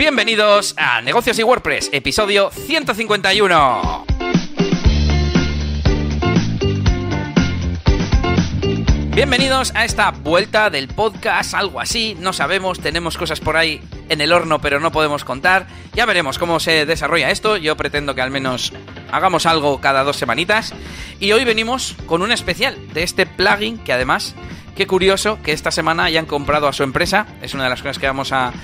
Bienvenidos a Negocios y WordPress, episodio 151. Bienvenidos a esta vuelta del podcast, algo así, no sabemos, tenemos cosas por ahí en el horno pero no podemos contar. Ya veremos cómo se desarrolla esto, yo pretendo que al menos hagamos algo cada dos semanitas. Y hoy venimos con un especial de este plugin que además, qué curioso que esta semana hayan comprado a su empresa, es una de las cosas que vamos a,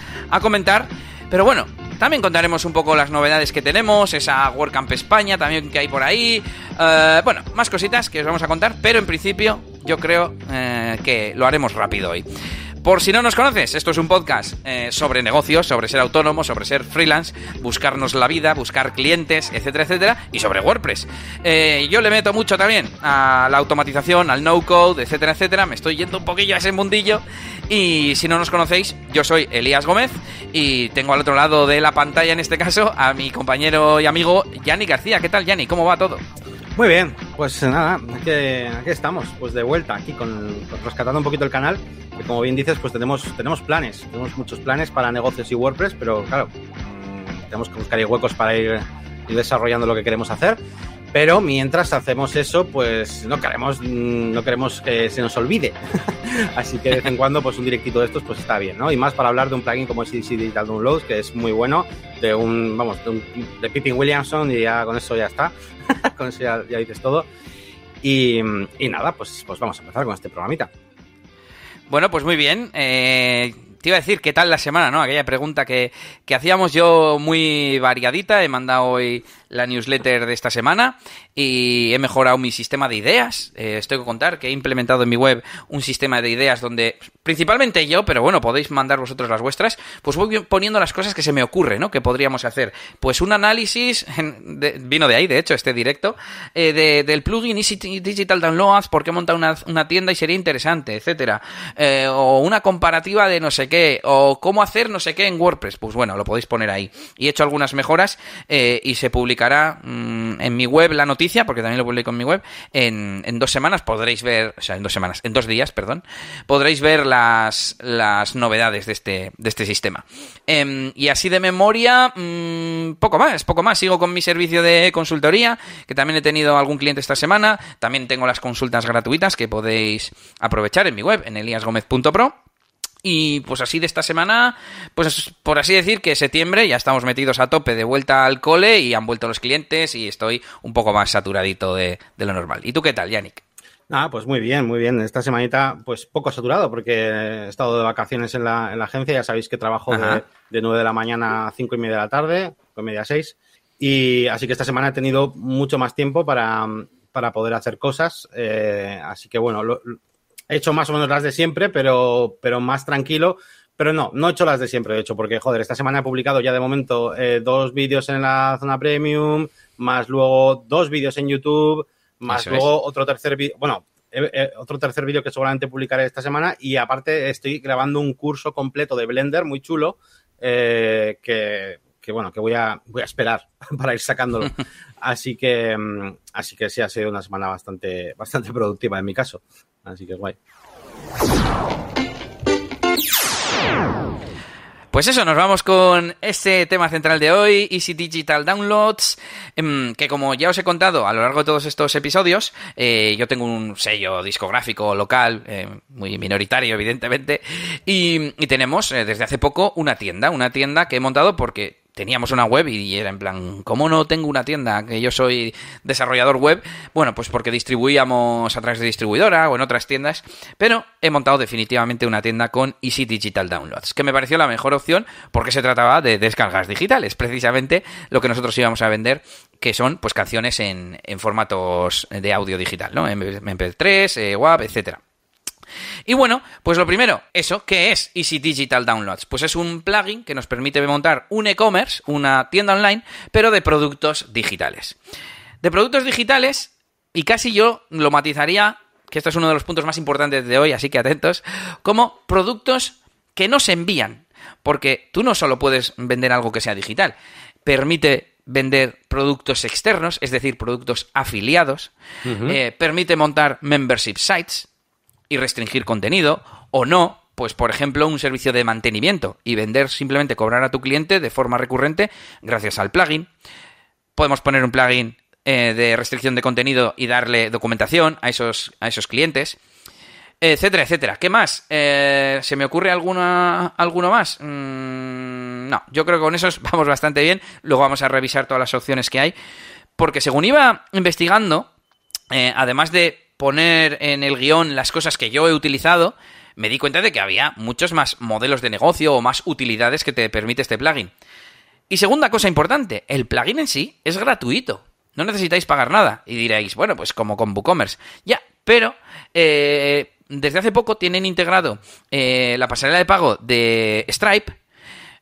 comentar. Pero bueno, también contaremos un poco las novedades que tenemos, esa WordCamp España también que hay por ahí. Eh, bueno, más cositas que os vamos a contar, pero en principio yo creo eh, que lo haremos rápido hoy. Por si no nos conoces, esto es un podcast eh, sobre negocios, sobre ser autónomo, sobre ser freelance, buscarnos la vida, buscar clientes, etcétera, etcétera, y sobre WordPress. Eh, yo le meto mucho también a la automatización, al no-code, etcétera, etcétera. Me estoy yendo un poquillo a ese mundillo. Y si no nos conocéis, yo soy Elías Gómez y tengo al otro lado de la pantalla, en este caso, a mi compañero y amigo Yanni García. ¿Qué tal, Yanni? ¿Cómo va todo? Muy bien, pues nada, aquí, estamos, pues de vuelta, aquí con, rescatando un poquito el canal. Que como bien dices, pues tenemos, tenemos planes, tenemos muchos planes para negocios y WordPress, pero claro, mm, tenemos que buscar huecos para ir, desarrollando lo que queremos hacer. Pero mientras hacemos eso, pues no queremos, mm, no queremos que se nos olvide. Así que de vez en cuando, pues un directito de estos, pues está bien, ¿no? Y más para hablar de un plugin como CDC Digital Downloads, que es muy bueno, de un, vamos, de, un, Pippin Williamson, y ya con eso ya está. con eso ya, dices todo. Y, nada, pues, pues vamos a empezar con este programita. Bueno, pues muy bien. Eh, te iba a decir qué tal la semana, ¿no? Aquella pregunta que, que hacíamos yo muy variadita. He mandado hoy la newsletter de esta semana y he mejorado mi sistema de ideas. Eh, estoy que contar que he implementado en mi web un sistema de ideas donde, principalmente yo, pero bueno, podéis mandar vosotros las vuestras, pues voy poniendo las cosas que se me ocurre, ¿no? Que podríamos hacer. Pues un análisis, vino de ahí, de hecho, este directo, eh, del plugin Easy Digital Downloads, por qué montar una, una tienda y sería interesante, etcétera. Eh, o una comparativa de no sé qué, o cómo hacer no sé qué en WordPress. Pues bueno, lo podéis poner ahí. Y he hecho algunas mejoras y se publicará mm, en mi web la noticia porque también lo publico en mi web, en, dos semanas podréis ver, o sea, en dos semanas, en dos días, perdón, podréis ver las, las novedades de este, de este sistema. Em, y así de memoria, mm, poco más, poco más. Sigo con mi servicio de consultoría, que también he tenido algún cliente esta semana. También tengo las consultas gratuitas que podéis aprovechar en mi web, en eliasgomez.pro. Y pues así de esta semana, pues por así decir que septiembre ya estamos metidos a tope de vuelta al cole y han vuelto los clientes y estoy un poco más saturadito de, lo normal. ¿Y tú qué tal, Yannick? Ah, pues muy bien, muy bien. Esta semanita, pues poco saturado porque he estado de vacaciones en la, en la agencia. Ya sabéis que trabajo de, de, 9 de la mañana a 5 y media de la tarde, 5 y media a 6. Y así que esta semana he tenido mucho más tiempo para, para poder hacer cosas. Eh, así que bueno, lo, He hecho más o menos las de siempre, pero, pero más tranquilo. Pero no, no he hecho las de siempre, de hecho, porque, joder, esta semana he publicado ya de momento eh, dos vídeos en la zona premium, más luego dos vídeos en YouTube, más luego otro tercer vídeo, bueno, otro tercer vídeo que seguramente publicaré esta semana y aparte estoy grabando un curso completo de Blender muy chulo eh, que, que, bueno, que voy a, voy a esperar para ir sacándolo. Así que, mm, así que sí, ha sido una semana bastante, bastante productiva en mi caso. Así que guay. Pues eso, nos vamos con este tema central de hoy, Easy Digital Downloads, em, que como ya os he contado a lo largo de todos estos episodios, eh, yo tengo un sello discográfico local, eh, muy minoritario evidentemente, y, tenemos eh, desde hace poco una tienda, una tienda que he montado porque teníamos una web y era en plan, ¿cómo no tengo una tienda? Que yo soy desarrollador web. Bueno, pues porque distribuíamos a través de distribuidora o en otras tiendas, pero he montado definitivamente una tienda con Easy Digital Downloads, que me pareció la mejor opción porque se trataba de descargas digitales, precisamente lo que nosotros íbamos a vender que son pues canciones en, en formatos de audio digital, ¿no? MP3, eh, WAV, etcétera. Y bueno, pues lo primero, eso, ¿qué es Easy Digital Downloads? Pues es un plugin que nos permite montar un e-commerce, una tienda online, pero de productos digitales. De productos digitales, y casi yo lo matizaría, que esto es uno de los puntos más importantes de hoy, así que atentos, como productos que no se envían. Porque tú no solo puedes vender algo que sea digital, permite vender productos externos, es decir, productos afiliados, eh, permite montar membership sites, y restringir contenido, o no, pues por ejemplo un servicio de mantenimiento y vender simplemente cobrar a tu cliente de forma recurrente gracias al plugin. Podemos poner un plugin eh, de restricción de contenido y darle documentación a esos, a esos clientes, etcétera, etcétera. ¿Qué más? Eh, ¿Se me ocurre alguna, alguno más? Mm, no, yo creo que con esos vamos bastante bien. Luego vamos a revisar todas las opciones que hay. Porque según iba investigando, eh, además de poner en el guion las cosas que yo he utilizado, me di cuenta de que había muchos más modelos de negocio o más utilidades que te permite este plugin. Y segunda cosa importante, el plugin en sí es gratuito. No necesitáis pagar nada. Y diréis, bueno, pues como con WooCommerce. Ya, pero eh, desde hace poco tienen integrado eh, la pasarela de pago de Stripe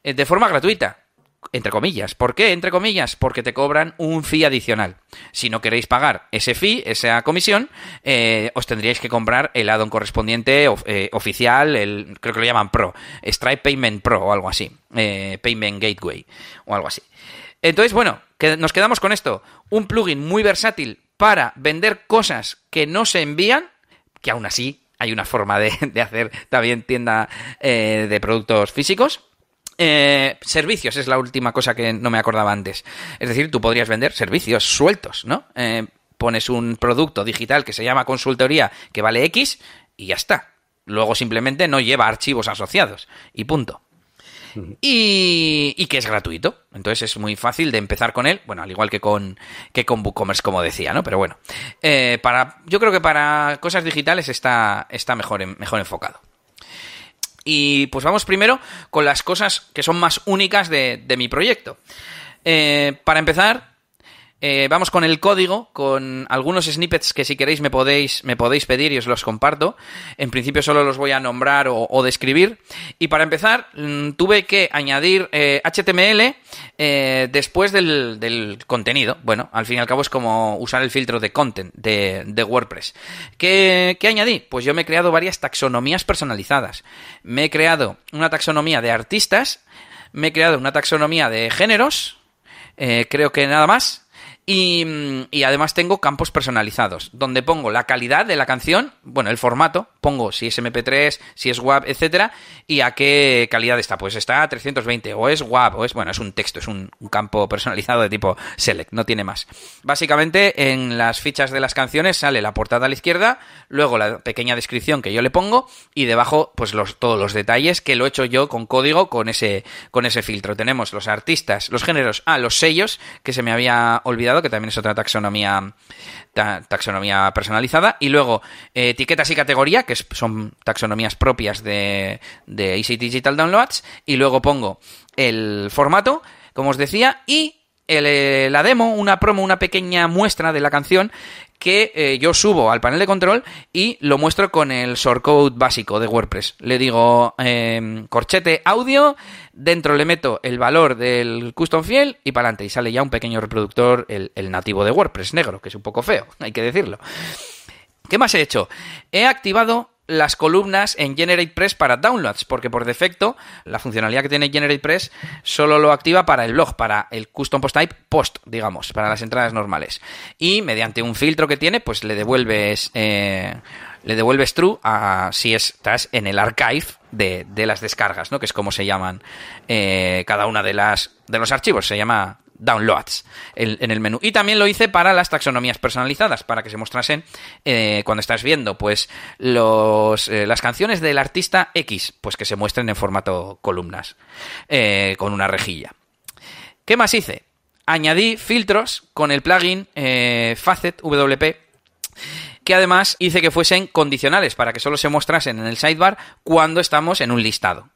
eh, de forma gratuita entre comillas. ¿Por qué? Entre comillas, porque te cobran un fee adicional. Si no queréis pagar ese fee, esa comisión, eh, os tendríais que comprar el addon correspondiente eh, oficial, el, creo que lo llaman Pro, Stripe Payment Pro o algo así, eh, Payment Gateway o algo así. Entonces, bueno, nos quedamos con esto. Un plugin muy versátil para vender cosas que no se envían, que aún así hay una forma de hacer también tienda de productos físicos eh, servicios es la última cosa que no me acordaba antes. Es decir, tú podrías vender servicios sueltos, ¿no? Eh, pones un producto digital que se llama consultoría que vale X y ya está. Luego simplemente no lleva archivos asociados y punto. Y, que es gratuito. Entonces es muy fácil de empezar con él. Bueno, al igual que con, que con WooCommerce, como decía, ¿no? Pero bueno, eh, para, yo creo que para cosas digitales está, está mejor, mejor enfocado. Y pues vamos primero con las cosas que son más únicas de, mi proyecto. Eh, para empezar, eh, vamos con el código, con algunos snippets que si queréis me podéis, me podéis pedir y os los comparto. En principio solo los voy a nombrar o, describir. Y para empezar, mm, tuve que añadir HTML eh, después del, contenido. Bueno, al fin y al cabo es como usar el filtro de content de, WordPress. ¿Qué, ¿Qué, añadí? Pues yo me he creado varias taxonomías personalizadas. Me he creado una taxonomía de artistas, me he creado una taxonomía de géneros, eh, creo que nada más. Y, además tengo campos personalizados, donde pongo la calidad de la canción, bueno, el formato, pongo si es MP3, si es WAV, etcétera, y a qué calidad está. Pues está a 320, o es WAV, o es, bueno, es un texto, es un, campo personalizado de tipo select, no tiene más. Básicamente, en las fichas de las canciones sale la portada a la izquierda, luego la pequeña descripción que yo le pongo, y debajo, pues los, todos los detalles que lo he hecho yo con código, con ese, con ese filtro. Tenemos los artistas, los géneros, ah, los sellos, que se me había olvidado, que también es otra taxonomía taxonomía personalizada. Y luego, eh, etiquetas y categoría, que son taxonomías propias de, de Easy Digital Downloads. Y luego pongo el formato, como os decía, y eh, la demo, una promo, una pequeña muestra de la canción que eh, yo subo al panel de control y lo muestro con el shortcode básico de WordPress. Le digo em, corchete audio, dentro le meto el valor del custom field y para adelante. Y sale ya un pequeño reproductor, el, el nativo de WordPress negro, que es un poco feo, hay que decirlo. ¿Qué más he hecho? He activado las columnas en GeneratePress para downloads, porque por defecto la funcionalidad que tiene GeneratePress solo lo activa para el blog, para el custom post type post, digamos, para las entradas normales. Y mediante un filtro que tiene, pues le devuelves eh, le devuelves true a si estás en el archive de, las descargas, ¿no? Que es como se llaman eh, cada una de las de los archivos, se llama downloads en, el menú. Y también lo hice para las taxonomías personalizadas, para que se mostrasen eh, cuando estás viendo pues los, eh, las canciones del artista X, pues que se muestren en formato columnas, eh, con una rejilla. ¿Qué más hice? Añadí filtros con el plugin Facet WP que además hice que fuesen condicionales para que solo se mostrasen en el sidebar cuando estamos en un listado.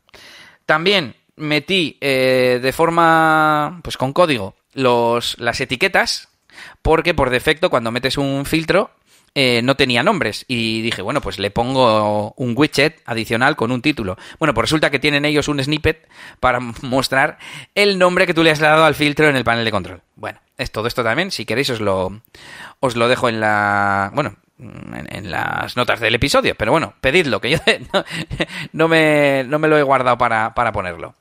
También metí de forma, pues con código, los, las etiquetas, porque por defecto cuando metes un filtro eh, no tenía nombres. Y dije, bueno, pues le pongo un widget adicional con un título. Bueno, pues resulta que tienen ellos un snippet para mostrar el nombre que tú le has dado al filtro en el panel de control. Bueno, es todo esto también. Si queréis os lo, os lo dejo en la... Bueno, en, las notas del episodio. Pero bueno, pedidlo, que yo no, me, no me lo he guardado para, para ponerlo.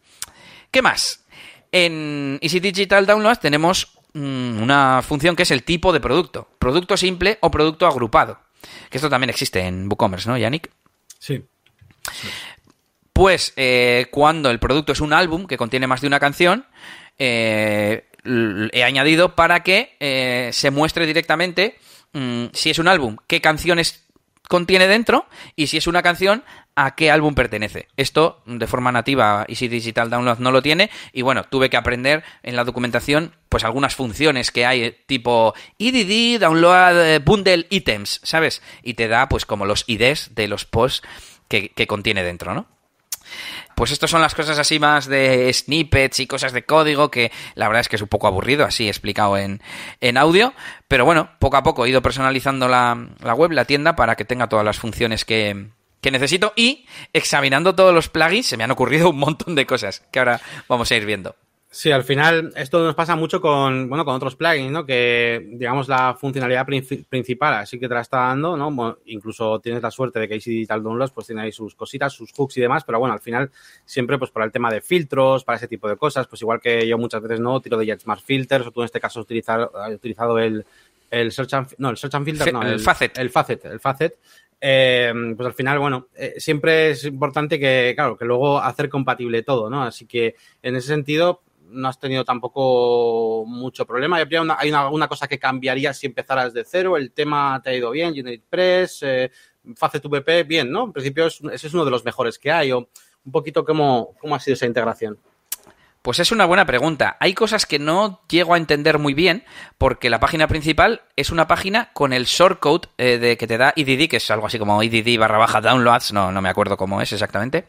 ¿Qué más? En Easy Digital Downloads tenemos mm, una función que es el tipo de producto. Producto simple o producto agrupado. Que esto también existe en WooCommerce, ¿no, Yannick? Sí. pues eh, cuando el producto es un álbum que contiene más de una canción, eh, he añadido para que eh, se muestre directamente mm, si es un álbum, qué canciones contiene dentro y si es una canción, a qué álbum pertenece. Esto de forma nativa Easy Digital Download no lo tiene y bueno, tuve que aprender en la documentación pues algunas funciones que hay tipo EDD Download Bundle Items, ¿sabes? Y te da pues como los IDs de los posts que, que contiene dentro, ¿no? Pues estas son las cosas así más de snippets y cosas de código que la verdad es que es un poco aburrido, así explicado en, en audio. Pero bueno, poco a poco he ido personalizando la, la web, la tienda, para que tenga todas las funciones que, que necesito y examinando todos los plugins se me han ocurrido un montón de cosas que ahora vamos a ir viendo. Sí, al final esto nos pasa mucho con, bueno, con otros plugins, ¿no? Que, digamos, la funcionalidad principal así que te la está dando, ¿no? incluso tienes la suerte de que Easy Digital Downloads pues tiene ahí sus cositas, sus hooks y demás, pero bueno, al final siempre pues para el tema de filtros, para ese tipo de cosas, pues igual que yo muchas veces no tiro de JetSmart Filters o tú en este caso has utilizado, utilizado el, el Search and, no, el Search and Filter, no, el, Facet. El Facet, el Facet. Eh, pues al final, bueno, eh, siempre es importante que, claro, que luego hacer compatible todo, ¿no? Así que en ese sentido, no has tenido tampoco mucho problema. Hay una, hay una, cosa que cambiaría si empezaras de cero. El tema te ha ido bien, Unit Press, eh, Facet VP, bien, ¿no? En principio ese es uno de los mejores que hay. O un poquito cómo, cómo ha sido esa integración. Pues es una buena pregunta. Hay cosas que no llego a entender muy bien porque la página principal es una página con el shortcode eh, de que te da EDD, que es algo así como EDD barra baja downloads, no, no me acuerdo cómo es exactamente.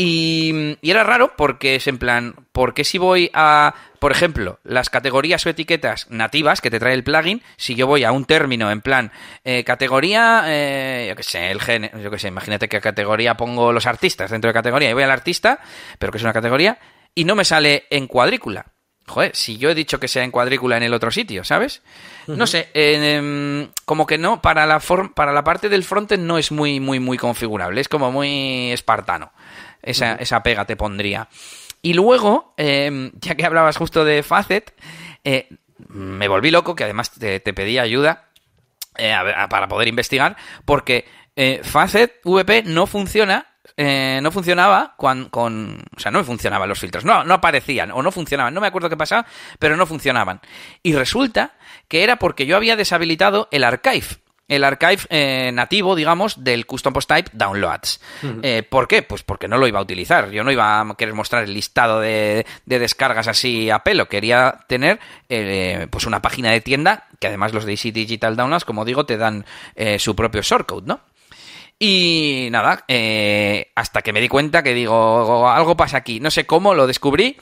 Y, era raro porque es en plan, porque si voy a, por ejemplo, las categorías o etiquetas nativas que te trae el plugin, si yo voy a un término en plan, eh, categoría, eh, yo qué sé, el género, yo qué sé, imagínate qué categoría pongo los artistas dentro de categoría, y voy al artista, pero que es una categoría, y no me sale en cuadrícula. Joder, si yo he dicho que sea en cuadrícula en el otro sitio, ¿sabes? No sé, em, como que no, para la, para la parte del frontend no es muy, muy, muy configurable, es como muy espartano esa, esa pega te pondría. Y luego, em, ya que hablabas justo de Facet, eh, me volví loco, que además te, pedí ayuda eh, para poder investigar, porque eh, Facet VP no funciona no funcionaba con, con, O sea, no funcionaban los filtros. No, no aparecían o no funcionaban. No me acuerdo qué pasaba, pero no funcionaban. Y resulta que era porque yo había deshabilitado el archive el archive eh, nativo, digamos, del custom post type downloads. Eh, ¿Por qué? Pues porque no lo iba a utilizar. Yo no iba a querer mostrar el listado de, descargas así a pelo. Quería tener eh, pues una página de tienda que además los de Easy Digital Downloads, como digo, te dan su propio shortcode, ¿no? Y nada, hasta que me di cuenta que digo, algo pasa aquí. No sé cómo, lo descubrí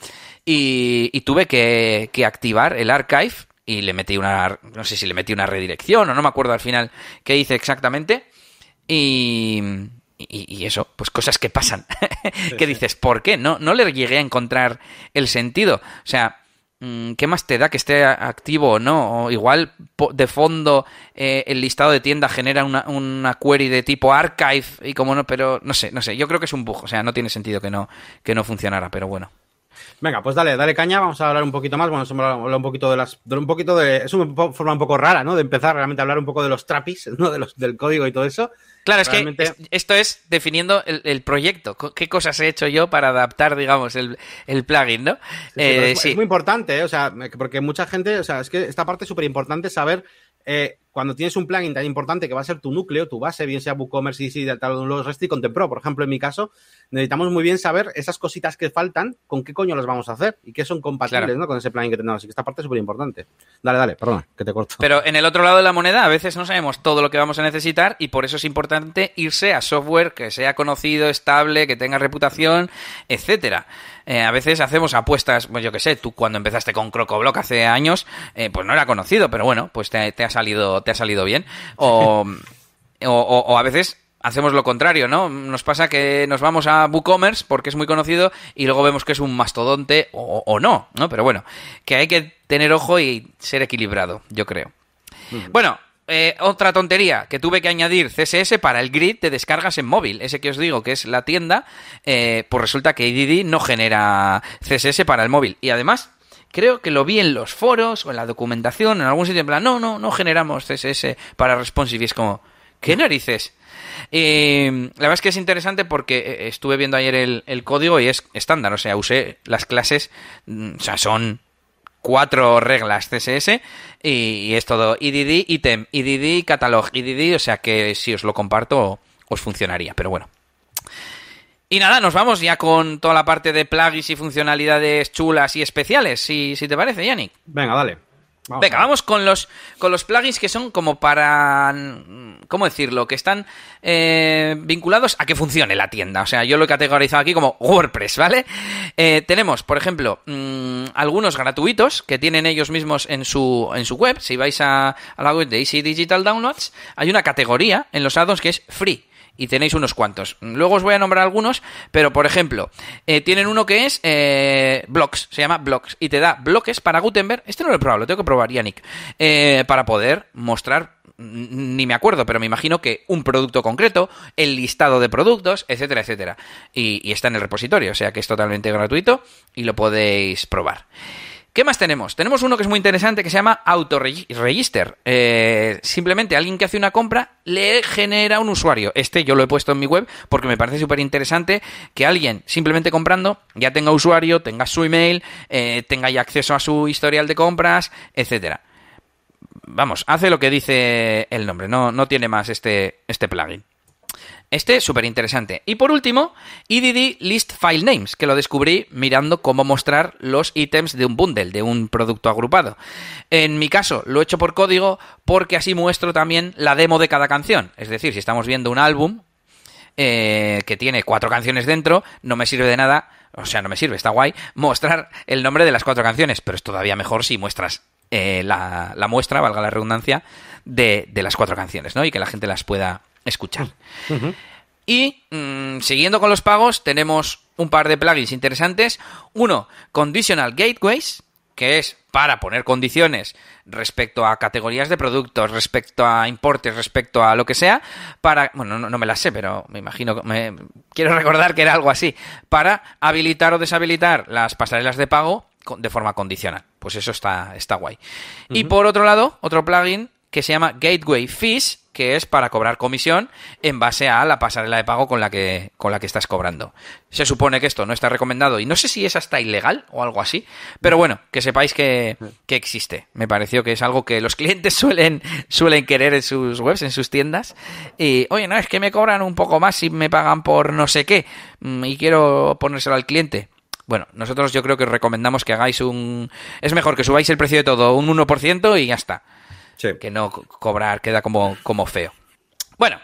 y, tuve que, que activar el archive y le metí una, no sé si le metí una redirección o no me acuerdo al final qué hice exactamente. Y, y, eso, pues cosas que pasan. que dices, ¿por qué? No, no le llegué a encontrar el sentido. O sea, mm, ¿qué más te da que esté activo o no? O igual de fondo eh, el listado de tienda genera una, una, query de tipo archive y como no, pero no sé, no sé. Yo creo que es un bug. O sea, no tiene sentido que no, que no funcionara, pero bueno. Venga, pues dale, dale caña, vamos a hablar un poquito más, bueno, hemos hablado un poquito de las, un poquito de, es una forma un poco rara, ¿no? De empezar realmente a hablar un poco de los trapis, ¿no? De los, del código y todo eso. Claro, es que esto es definiendo el, proyecto, qué cosas he hecho yo para adaptar, digamos, el, plugin, ¿no? Eh, es, muy importante, ¿eh? o sea, porque mucha gente, o sea, es que esta parte es súper importante saber eh, cuando tienes un plugin tan importante que va a ser tu núcleo, tu base, bien sea WooCommerce, y los REST y Contempro, por ejemplo, en mi caso, necesitamos muy bien saber esas cositas que faltan, con qué coño las vamos a hacer y qué son compatibles ¿no? con ese plugin que tenemos. Así que esta parte es súper importante. Dale, dale, perdona, que te corto. Pero en el otro lado de la moneda, a veces no sabemos todo lo que vamos a necesitar y por eso es importante irse a software que sea conocido, estable, que tenga reputación, etcétera. Eh, a veces hacemos apuestas, pues yo qué sé, tú cuando empezaste con CrocoBlock hace años, eh, pues no era conocido, pero bueno, pues te, te ha salido te ha salido bien. O, o, a veces hacemos lo contrario, ¿no? Nos pasa que nos vamos a WooCommerce porque es muy conocido y luego vemos que es un mastodonte o, no, ¿no? Pero bueno, que hay que tener ojo y ser equilibrado, yo creo. Bueno, eh, otra tontería, que tuve que añadir CSS para el grid de descargas en móvil. Ese que os digo que es la tienda, eh, pues resulta que IDD no genera CSS para el móvil. Y además, creo que lo vi en los foros o en la documentación, en algún sitio, en plan, no, no, no generamos CSS para responsive. Y es como, ¿Qué narices? Y la verdad es que es interesante porque eh, estuve viendo ayer el, código y es estándar, o sea, usé las clases, mm, o sea, son cuatro reglas CSS y, es todo IDD, item, IDD, catalog, IDD, o sea que si os lo comparto os funcionaría, pero bueno. Y nada, nos vamos ya con toda la parte de plugins y funcionalidades chulas y especiales, si, si te parece, Yannick. Venga, dale. Venga, vamos con los, con los plugins que son como para. ¿Cómo decirlo? Que están eh, vinculados a que funcione la tienda. O sea, yo lo he categorizado aquí como WordPress, ¿vale? Eh, tenemos, por ejemplo, mm, algunos gratuitos que tienen ellos mismos en su, en su web. Si vais a, a la web de Easy Digital Downloads, hay una categoría en los addons que es free y tenéis unos cuantos. Luego os voy a nombrar algunos, pero por ejemplo, eh, tienen uno que es eh, blocks, se llama blocks, y te da bloques para Gutenberg. Este no lo he probado, lo tengo que probar, Yannick, eh, para poder mostrar ni me acuerdo, pero me imagino que un producto concreto, el listado de productos, etcétera, etcétera. Y, y, está en el repositorio, o sea que es totalmente gratuito y lo podéis probar. ¿Qué más tenemos? Tenemos uno que es muy interesante que se llama Autoregister. Eh, simplemente alguien que hace una compra le genera un usuario. Este yo lo he puesto en mi web porque me parece súper interesante que alguien simplemente comprando ya tenga usuario, tenga su email, eh, tenga ya acceso a su historial de compras, etcétera. Vamos, hace lo que dice el nombre, no, no tiene más este, este plugin. Este súper interesante. Y por último, EDD List File Names, que lo descubrí mirando cómo mostrar los ítems de un bundle, de un producto agrupado. En mi caso, lo he hecho por código porque así muestro también la demo de cada canción. Es decir, si estamos viendo un álbum eh, que tiene cuatro canciones dentro, no me sirve de nada, o sea, no me sirve, está guay, mostrar el nombre de las cuatro canciones, pero es todavía mejor si muestras eh, la, muestra, valga la redundancia, de, de las cuatro canciones, ¿no? Y que la gente las pueda escuchar. Y mm, siguiendo con los pagos, tenemos un par de plugins interesantes. Uno, Conditional Gateways, que es para poner condiciones respecto a categorías de productos, respecto a importes, respecto a lo que sea, para, bueno, no, me las sé, pero me imagino, me, quiero recordar que era algo así, para habilitar o deshabilitar las pasarelas de pago de forma condicional. Pues eso está, está guay. Y por otro lado, otro plugin que se llama Gateway Fees, que es para cobrar comisión en base a la pasarela de pago con la que, con la que estás cobrando. Se supone que esto no está recomendado y no sé si es hasta ilegal o algo así, pero bueno, que sepáis que, existe. Me pareció que es algo que los clientes suelen, suelen querer en sus webs, en sus tiendas. Y, oye, no, es que me cobran un poco más si me pagan por no sé qué mm, y quiero ponérselo al cliente. Bueno, nosotros yo creo que os recomendamos que hagáis un... Es mejor que subáis el precio de todo un 1% y ya está que no cobrar queda como, como feo. Bueno,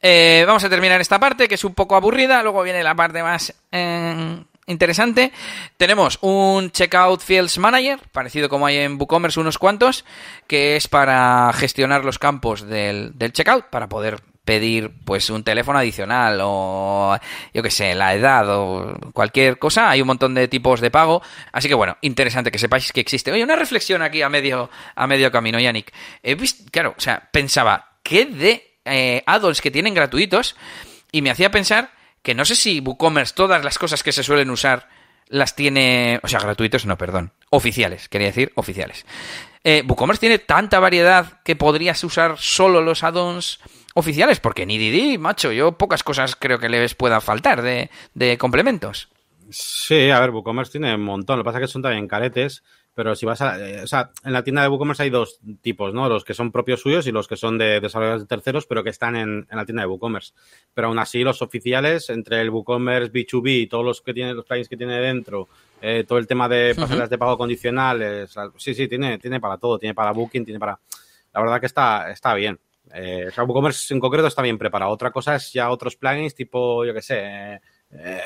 eh, vamos a terminar esta parte que es un poco aburrida. Luego viene la parte más eh, interesante. Tenemos un Checkout Fields Manager, parecido como hay en WooCommerce unos cuantos, que es para gestionar los campos del, del checkout, para poder pedir pues un teléfono adicional o yo que sé, la edad o cualquier cosa, hay un montón de tipos de pago, así que bueno, interesante que sepáis que existe. Oye, una reflexión aquí a medio a medio camino, Yannick. He visto, claro, o sea, pensaba, ¿qué de eh, addons que tienen gratuitos? Y me hacía pensar que no sé si WooCommerce todas las cosas que se suelen usar las tiene, o sea, gratuitos, no, perdón, oficiales, quería decir oficiales. Eh, WooCommerce tiene tanta variedad que podrías usar solo los addons oficiales, porque ni Didi, macho, yo pocas cosas creo que les puedan faltar de, de complementos. Sí, a ver, WooCommerce tiene un montón. Lo que pasa es que son también caretes, pero si vas a. Eh, o sea, en la tienda de WooCommerce hay dos tipos, ¿no? Los que son propios suyos y los que son de desarrolladores de terceros, pero que están en, en la tienda de WooCommerce. Pero aún así, los oficiales, entre el WooCommerce B2B y todos los que tiene, los plugins que tiene dentro, eh, todo el tema de pasarelas de pago condicionales, sí, sí, tiene, tiene para todo, tiene para Booking, tiene para. La verdad que está, está bien. Eh, WooCommerce en concreto está bien preparado. Otra cosa es ya otros plugins tipo, yo qué sé, eh,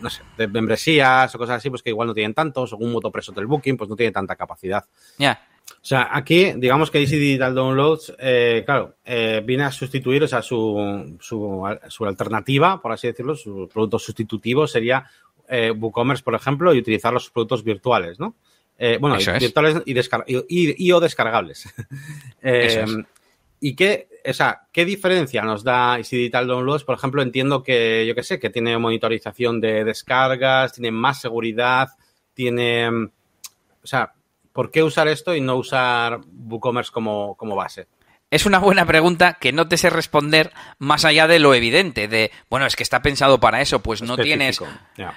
no sé, de membresías o cosas así, pues que igual no tienen tantos, o un motopreso del Booking, pues no tiene tanta capacidad. Ya. O sea, aquí, digamos que Easy Digital Downloads, eh, claro, eh, viene a sustituir, o sea, su, su, alternativa, por así decirlo, su producto sustitutivo sería WooCommerce, por ejemplo, y utilizar los productos virtuales, ¿no? bueno, virtuales y, y, o descargables. ¿Y qué, o sea, qué diferencia nos da Easy Digital Downloads? Por ejemplo, entiendo que, yo qué sé, que tiene monitorización de descargas, tiene más seguridad, tiene... O sea, ¿por qué usar esto y no usar WooCommerce como, como base? es una buena pregunta que no te sé responder más allá de lo evidente, de, bueno, es que está pensado para eso, pues no tienes,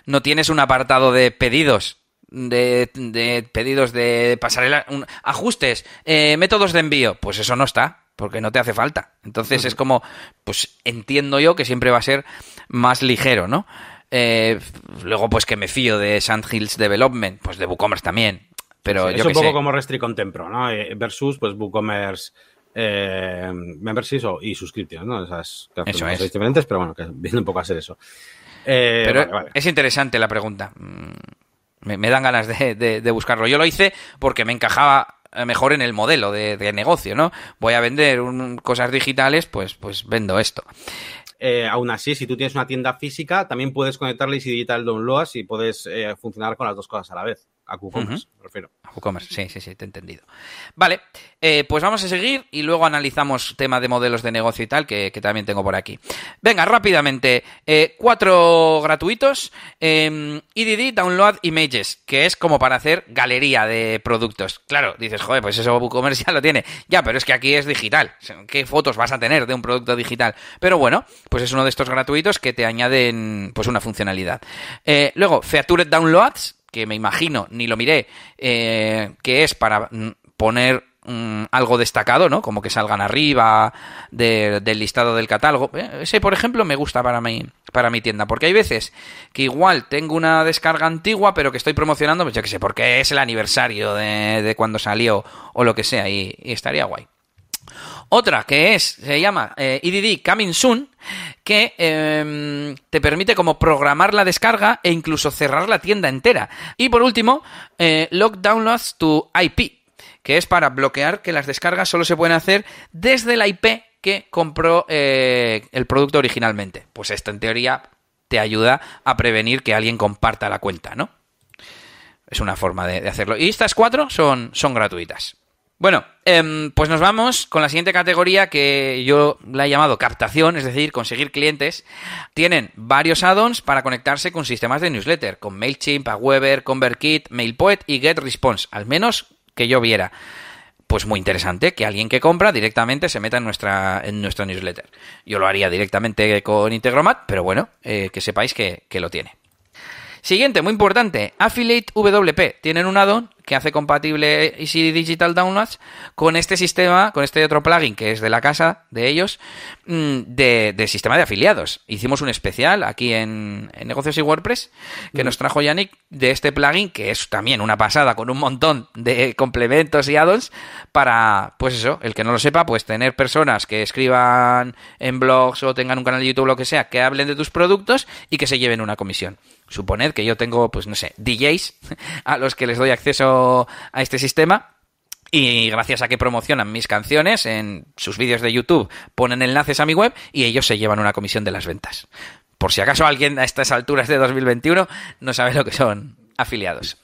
no tienes un apartado de pedidos. De, pedidos de pasarela, ajustes, eh, métodos de envío, pues eso no está, porque no te hace falta. Entonces es como, pues entiendo yo que siempre va a ser más ligero, ¿no? Eh, luego, pues que me fío de Sandhills Development, pues de WooCommerce también. Pero es un poco como Restri Contempro, ¿no? Eh, versus, pues, WooCommerce eh, memberships y suscripciones, ¿no? Esas que eso es. diferentes, pero bueno, que viene un poco a ser eso. Eh, pero es interesante la pregunta. Mm, me, dan ganas de, buscarlo. Yo lo hice porque me encajaba mejor en el modelo de, negocio, ¿no? Voy a vender cosas digitales, pues, pues vendo esto. Eh, aún así, si tú tienes una tienda física, también puedes conectarle Easy Digital Downloads y puedes eh, funcionar con las dos cosas a la vez. A WooCommerce, me refiero. A WooCommerce, sí, sí, sí, te he entendido. Vale, eh, pues vamos a seguir y luego analizamos tema de modelos de negocio y tal, que, también tengo por aquí. Venga, rápidamente. cuatro gratuitos. EDD em, Download Images, que es como para hacer galería de productos. Claro, dices, joder, pues eso WooCommerce ya lo tiene. Ya, pero es que aquí es digital. ¿Qué fotos vas a tener de un producto digital? Pero bueno, pues es uno de estos gratuitos que te añaden pues una funcionalidad. Eh, luego, Featured Downloads, que me imagino, ni lo miré, eh, que es para mm, poner mm, algo destacado, ¿no? Como que salgan arriba del listado del catálogo. Eh, ese, por ejemplo, me gusta para mi, para mi tienda, porque hay veces que igual tengo una descarga antigua, pero que estoy promocionando, pues yo que sé, porque es el aniversario de, cuando salió o lo que sea, y estaría guay. Otra que es, se llama eh, EDD Coming Soon, que em, te permite como programar la descarga e incluso cerrar la tienda entera. Y por último, eh, Lock Downloads to IP, que es para bloquear que las descargas solo se pueden hacer desde la IP que compró eh, el producto originalmente. Pues esto en teoría te ayuda a prevenir que alguien comparta la cuenta, ¿no? Es una forma de, de hacerlo. Y estas cuatro son, son gratuitas. Bueno, em, pues nos vamos con la siguiente categoría que yo la he llamado captación, es decir, conseguir clientes. Tienen varios add-ons para conectarse con sistemas de newsletter, con MailChimp, Aweber, ConvertKit, MailPoet y GetResponse, al menos que yo viera. Pues muy interesante que alguien que compra directamente se meta en nuestra, en nuestro newsletter. Yo lo haría directamente con Integromat, pero bueno, eh, que sepáis que, que lo tiene. Siguiente, muy importante, Affiliate WP. Tienen un add-on que hace compatible Easy Digital Downloads con este sistema, con este otro plugin que es de la casa de ellos, mm, de, sistema de afiliados. Hicimos un especial aquí en, Negocios y WordPress que nos trajo Yannick de este plugin que es también una pasada con un montón de complementos y add-ons para, pues eso, el que no lo sepa, pues tener personas que escriban en blogs o tengan un canal de YouTube o lo que sea, que hablen de tus productos y que se lleven una comisión. Suponed que yo tengo, pues no sé, DJs a los que les doy acceso a este sistema y gracias a que promocionan mis canciones en sus vídeos de YouTube, ponen enlaces a mi web y ellos se llevan una comisión de las ventas. Por si acaso alguien a estas alturas de 2021 no sabe lo que son afiliados.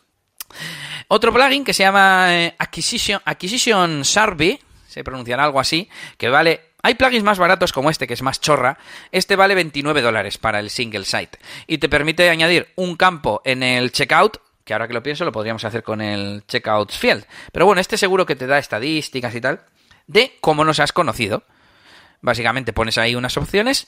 Otro plugin que se llama eh, Acquisition, Acquisition Sarby, se pronunciará algo así, que vale hay plugins más baratos como este, que es más chorra. Este vale 29 dólares para el single site. Y te permite añadir un campo en el checkout, que ahora que lo pienso lo podríamos hacer con el checkout field. Pero bueno, este seguro que te da estadísticas y tal de cómo nos has conocido. Básicamente pones ahí unas opciones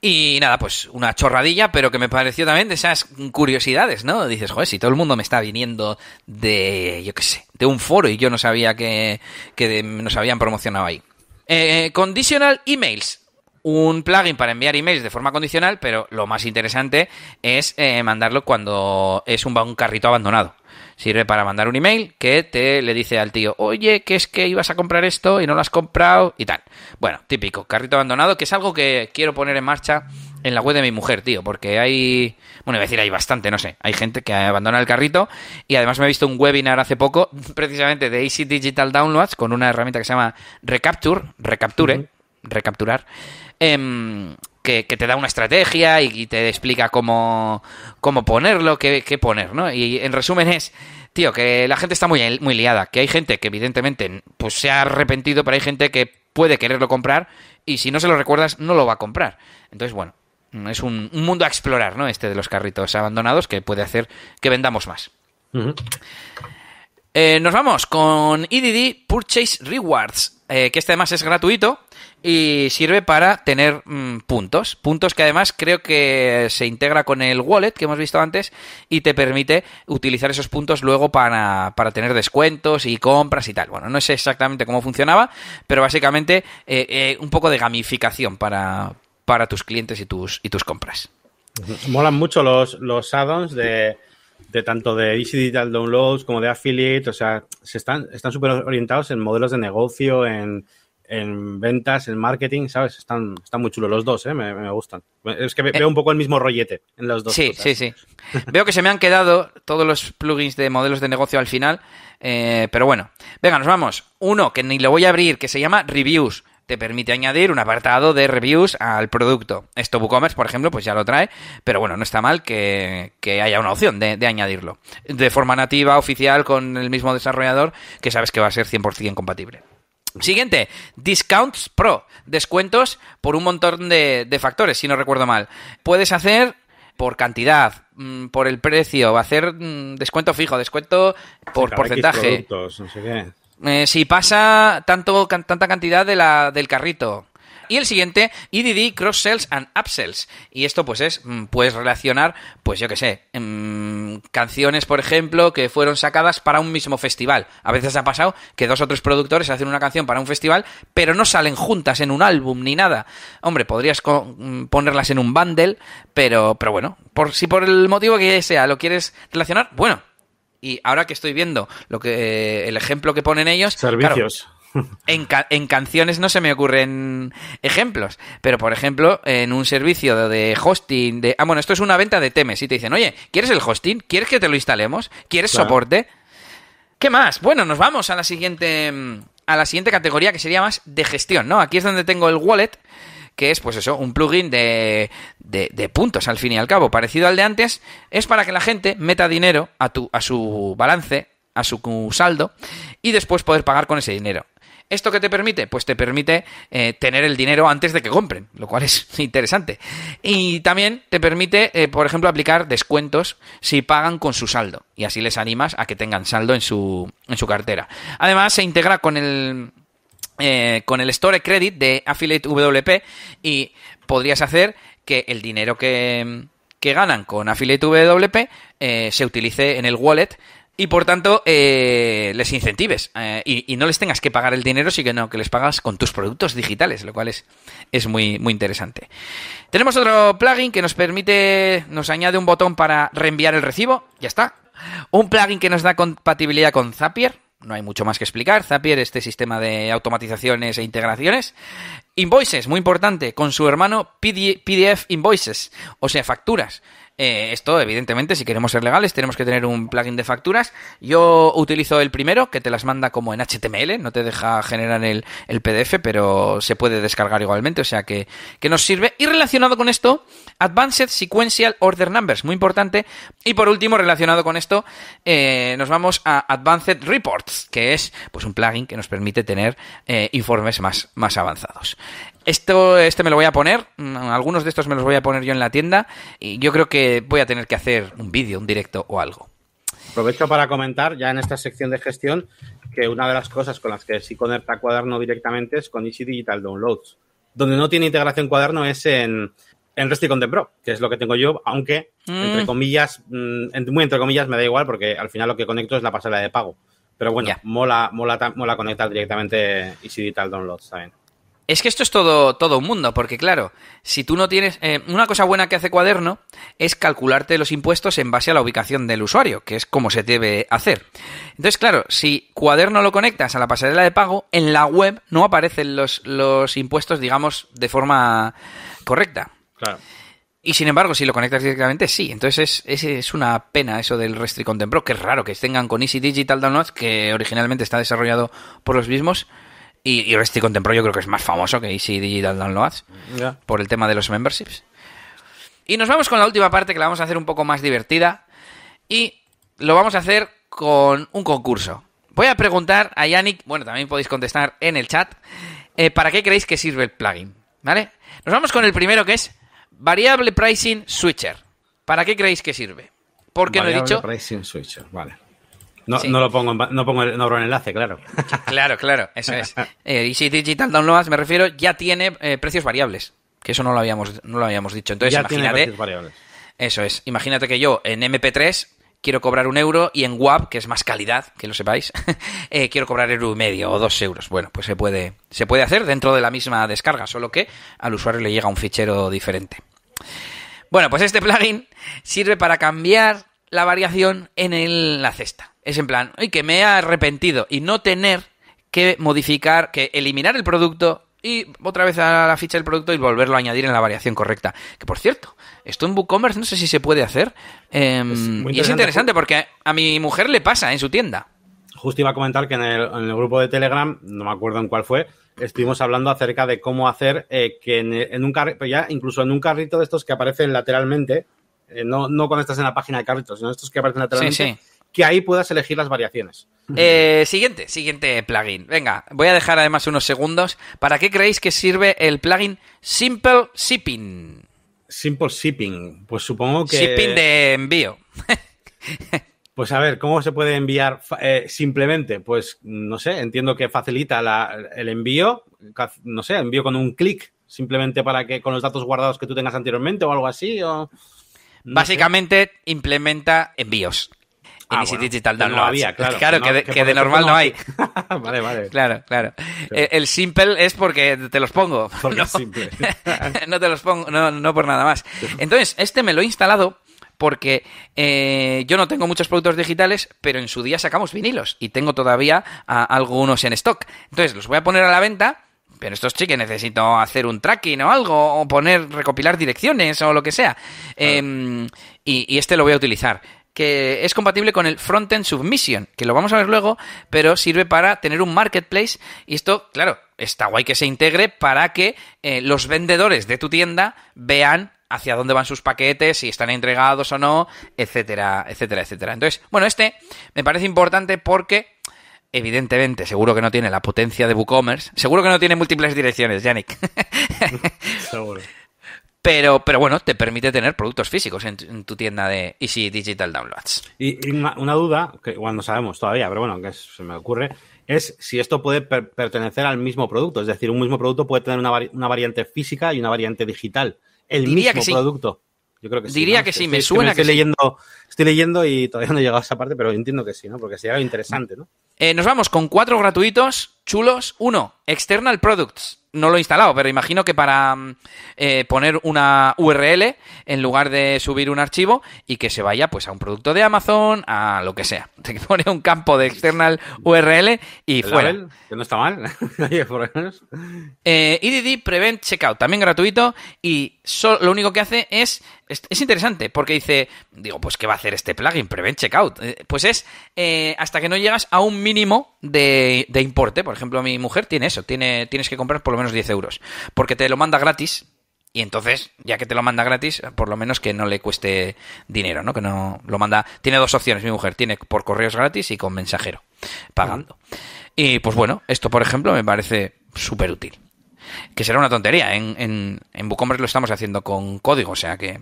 y nada, pues una chorradilla, pero que me pareció también de esas curiosidades, ¿no? Dices, joder, si todo el mundo me está viniendo de, yo qué sé, de un foro y yo no sabía que, que nos habían promocionado ahí. Eh, conditional Emails. Un plugin para enviar emails de forma condicional, pero lo más interesante es eh, mandarlo cuando es un, un carrito abandonado sirve para mandar un email que te le dice al tío, oye, que es que ibas a comprar esto y no lo has comprado y tal. Bueno, típico, carrito abandonado, que es algo que quiero poner en marcha en la web de mi mujer, tío, porque hay, bueno, iba a decir hay bastante, no sé, hay gente que abandona el carrito y además me he visto un webinar hace poco precisamente de Easy Digital Downloads con una herramienta que se llama Recapture, Recapture, recapturar. Em, que, te da una estrategia y, te explica cómo, cómo ponerlo, qué, qué, poner, ¿no? Y en resumen es, tío, que la gente está muy, muy liada, que hay gente que evidentemente pues se ha arrepentido, pero hay gente que puede quererlo comprar y si no se lo recuerdas no lo va a comprar. Entonces, bueno, es un, mundo a explorar, ¿no? Este de los carritos abandonados que puede hacer que vendamos más. Eh, nos vamos con EDD Purchase Rewards, eh, que este además es gratuito y sirve para tener mm, puntos. Puntos que además creo que se integra con el wallet que hemos visto antes y te permite utilizar esos puntos luego para, para tener descuentos y compras y tal. Bueno, no sé exactamente cómo funcionaba, pero básicamente eh, eh, un poco de gamificación para, para tus clientes y tus, y tus compras. Molan mucho los, los add-ons de, de tanto de Easy Digital Downloads como de Affiliate, o sea, se están están súper orientados en modelos de negocio, en en ventas, en marketing, ¿sabes? Están, están muy chulos los dos, ¿eh? Me, gustan. Es que veo un poco el mismo rollete en los dos. Sí, sí, sí. veo que se me han quedado todos los plugins de modelos de negocio al final, eh, pero bueno. Venga, nos vamos. Uno que ni lo voy a abrir, que se llama Reviews. Te permite añadir un apartado de reviews al producto. Esto WooCommerce, por ejemplo, pues ya lo trae, pero bueno, no está mal que, haya una opción de, de, añadirlo. De forma nativa, oficial, con el mismo desarrollador, que sabes que va a ser 100% compatible. Siguiente, Discounts Pro, descuentos por un montón de, factores, si no recuerdo mal. Puedes hacer por cantidad, mm, por el precio, hacer mm, descuento fijo, descuento por porcentaje. Eh, si pasa tanto, tanta cantidad de la, del carrito, y el siguiente, EDD Cross Sells and Upsells. Y esto pues es, mm, puedes relacionar, pues yo que sé, mm, canciones, por ejemplo, que fueron sacadas para un mismo festival. A veces ha pasado que dos o tres productores hacen una canción para un festival, pero no salen juntas en un álbum ni nada. Hombre, podrías mm, ponerlas en un bundle, pero, pero bueno, por, si por el motivo que sea lo quieres relacionar, bueno. Y ahora que estoy viendo lo que el ejemplo que ponen ellos, servicios. En, canciones no se me ocurren ejemplos, pero por ejemplo, en un servicio de hosting, de... Ah, bueno, esto es una venta de temes y te dicen, oye, ¿quieres el hosting? ¿Quieres que te lo instalemos? ¿Quieres soporte? ¿Qué más? Bueno, nos vamos a la siguiente a la siguiente categoría que sería más de gestión, ¿no? Aquí es donde tengo el wallet, que es, pues eso, un plugin de, de, puntos, al fin y al cabo, parecido al de antes, es para que la gente meta dinero a, tu, a su balance, a su saldo, y después poder pagar con ese dinero. ¿Esto qué te permite? Pues te permite eh, tener el dinero antes de que compren, lo cual es interesante. Y también te permite, eh, por ejemplo, aplicar descuentos si pagan con su saldo. Y así les animas a que tengan saldo en su, en su cartera. Además, se integra con el, eh, con el Store Credit de Affiliate WP y podrías hacer que el dinero que, que ganan con Affiliate WP se utilice en el wallet y por tanto eh, les incentives eh, y, no les tengas que pagar el dinero, sino que les pagas con tus productos digitales, lo cual es, es muy, muy interesante. Tenemos otro plugin que nos permite, nos añade un botón para reenviar el recibo, ya está. Un plugin que nos da compatibilidad con Zapier, no hay mucho más que explicar. Zapier, este sistema de automatizaciones e integraciones. Invoices, muy importante, con su hermano PDF Invoices, o sea, facturas. Eh, esto, evidentemente, si queremos ser legales, tenemos que tener un plugin de facturas. Yo utilizo el primero, que te las manda como en HTML, no te deja generar el, PDF, pero se puede descargar igualmente, o sea que, que, nos sirve. Y relacionado con esto, Advanced Sequential Order Numbers, muy importante. Y por último, relacionado con esto, eh, nos vamos a Advanced Reports, que es pues un plugin que nos permite tener eh, informes más, más avanzados. Esto, este me lo voy a poner, mm, algunos de estos me los voy a poner yo en la tienda y yo creo que voy a tener que hacer un vídeo, un directo o algo. Aprovecho para comentar ya en esta sección de gestión que una de las cosas con las que sí conecta Cuaderno directamente es con Easy Digital Downloads. Donde no tiene integración Cuaderno es en, en Resti Content Pro, que es lo que tengo yo, aunque entre mm. comillas, mm, muy entre comillas me da igual porque al final lo que conecto es la pasarela de pago. Pero bueno, mola, mola, mola conectar directamente Easy Digital Downloads también. Es que esto es todo, todo un mundo, porque claro, si tú no tienes... Eh, una cosa buena que hace Cuaderno es calcularte los impuestos en base a la ubicación del usuario, que es como se debe hacer. Entonces, claro, si Cuaderno lo conectas a la pasarela de pago, en la web no aparecen los, los impuestos, digamos, de forma correcta. Claro. Y sin embargo, si lo conectas directamente, sí. Entonces es, es, una pena eso del Restri Content Pro, que es raro que tengan con Easy Digital Downloads, que originalmente está desarrollado por los mismos y, y Resti yo creo que es más famoso que Easy Digital Downloads por el tema de los memberships. Y nos vamos con la última parte que la vamos a hacer un poco más divertida. Y lo vamos a hacer con un concurso. Voy a preguntar a Yannick, bueno, también podéis contestar en el chat, eh, ¿para qué creéis que sirve el plugin? ¿Vale? Nos vamos con el primero que es Variable Pricing Switcher. ¿Para qué creéis que sirve? ¿Por qué no he dicho? Pricing Switcher, vale. No, no lo pongo, no pongo el, no abro el enlace, claro. Claro, claro, eso es. Eh, Easy Digital Downloads, me refiero, ya tiene eh, precios variables, que eso no lo habíamos, no lo habíamos dicho. Entonces, ya imagínate. tiene precios variables. Eso es. Imagínate que yo en MP3 quiero cobrar un euro y en WAP, que es más calidad, que lo sepáis, eh, quiero cobrar euro y medio o dos euros. Bueno, pues se puede, se puede hacer dentro de la misma descarga, solo que al usuario le llega un fichero diferente. Bueno, pues este plugin sirve para cambiar la variación en el- la cesta. Es en plan, oye, que me he arrepentido y no tener que modificar, que eliminar el producto y otra vez a la ficha del producto y volverlo a añadir en la variación correcta. Que por cierto, esto en WooCommerce no sé si se puede hacer. em, Es y es interesante. porque a mi mujer le pasa en su tienda. Justo iba a comentar que en el, en el grupo de Telegram, no me acuerdo en cuál fue, estuvimos hablando acerca de cómo hacer eh, que en, en un carrito, ya incluso en un carrito de estos que aparecen lateralmente, eh, no, no cuando estás en la página de carritos, sino estos que aparecen lateralmente, sí. Que ahí puedas elegir las variaciones. Eh, siguiente, siguiente plugin. Venga, voy a dejar además unos segundos. ¿Para qué creéis que sirve el plugin Simple Shipping? Simple Shipping, pues supongo que... Shipping de envío. Pues a ver, ¿cómo se puede enviar eh, simplemente? Pues no sé, entiendo que facilita la- el envío, no sé, envío con un clic, simplemente para que con los datos guardados que tú tengas anteriormente o algo así, o... no Básicamente implementa envíos. Ah, Digital no Downloads. había, claro, Claro, que que, no- de, que normal no no hay. hay. Vale, vale. Claro, claro. El, el simple es porque te los pongo. Porque no, es simple. no te los pongo, no, no por nada más. Entonces, este me lo he instalado porque eh, yo no tengo muchos productos digitales, pero en su día sacamos vinilos y tengo todavía ah, algunos en stock. Entonces, los voy a poner a la venta. Pero estos sí que necesito hacer un tracking o algo, o poner, recopilar direcciones o lo que sea. Em, y, y este lo voy a utilizar. Que es compatible con el Frontend Submission, que lo vamos a ver luego, pero sirve para tener un marketplace. Y esto, claro, está guay que se integre para que eh, los vendedores de tu tienda vean hacia dónde van sus paquetes, si están entregados o no, etcétera, etcétera, etcétera. Entonces, bueno, este me parece importante porque Evidentemente, seguro que no tiene la potencia de WooCommerce. Seguro que no tiene múltiples direcciones, Yannick. Seguro. Pero, pero bueno, te permite tener productos físicos en, tu- en tu tienda de Easy Digital Downloads. Y, y una, una duda, que igual no sabemos todavía, pero bueno, que se me ocurre, es si esto puede per- pertenecer al mismo producto. Es decir, un mismo producto puede tener una, vari- una variante física y una variante digital. El Diría mismo que sí. producto. Yo creo que sí. Diría ¿no? que sí, Estoy- me suena estoy que sí. leyendo, Estoy leyendo y todavía no he llegado a esa parte, pero entiendo que sí, ¿no? Porque sería interesante, ¿no? Eh, nos vamos con cuatro gratuitos, chulos. Uno, External Products. No lo he instalado, pero imagino que para mm, eh, poner una URL en lugar de subir un archivo y que se vaya pues a un producto de Amazon, a lo que sea. Te pone un campo de External URL y El fuera. label, que no está mal. Eh, EDD Prevent Checkout, también gratuito y so- lo único que hace es, es... es interesante porque dice, digo, pues ¿qué va a hacer este plugin? Prevent Checkout. Eh, pues es eh, hasta que no llegas a un mínimo de, de importe. Por ejemplo, mi mujer tiene eso, tiene, tienes que comprar por lo menos 10 euros porque te lo manda gratis. Y entonces, ya que te lo manda gratis, por lo menos que no le cueste dinero, ¿no? Que no lo manda. Tiene dos opciones, mi mujer. Tiene por correos gratis y con mensajero, pagando. Y pues bueno, esto por ejemplo me parece súper útil. Que será una tontería. En, en, en lo estamos haciendo con código, o sea que.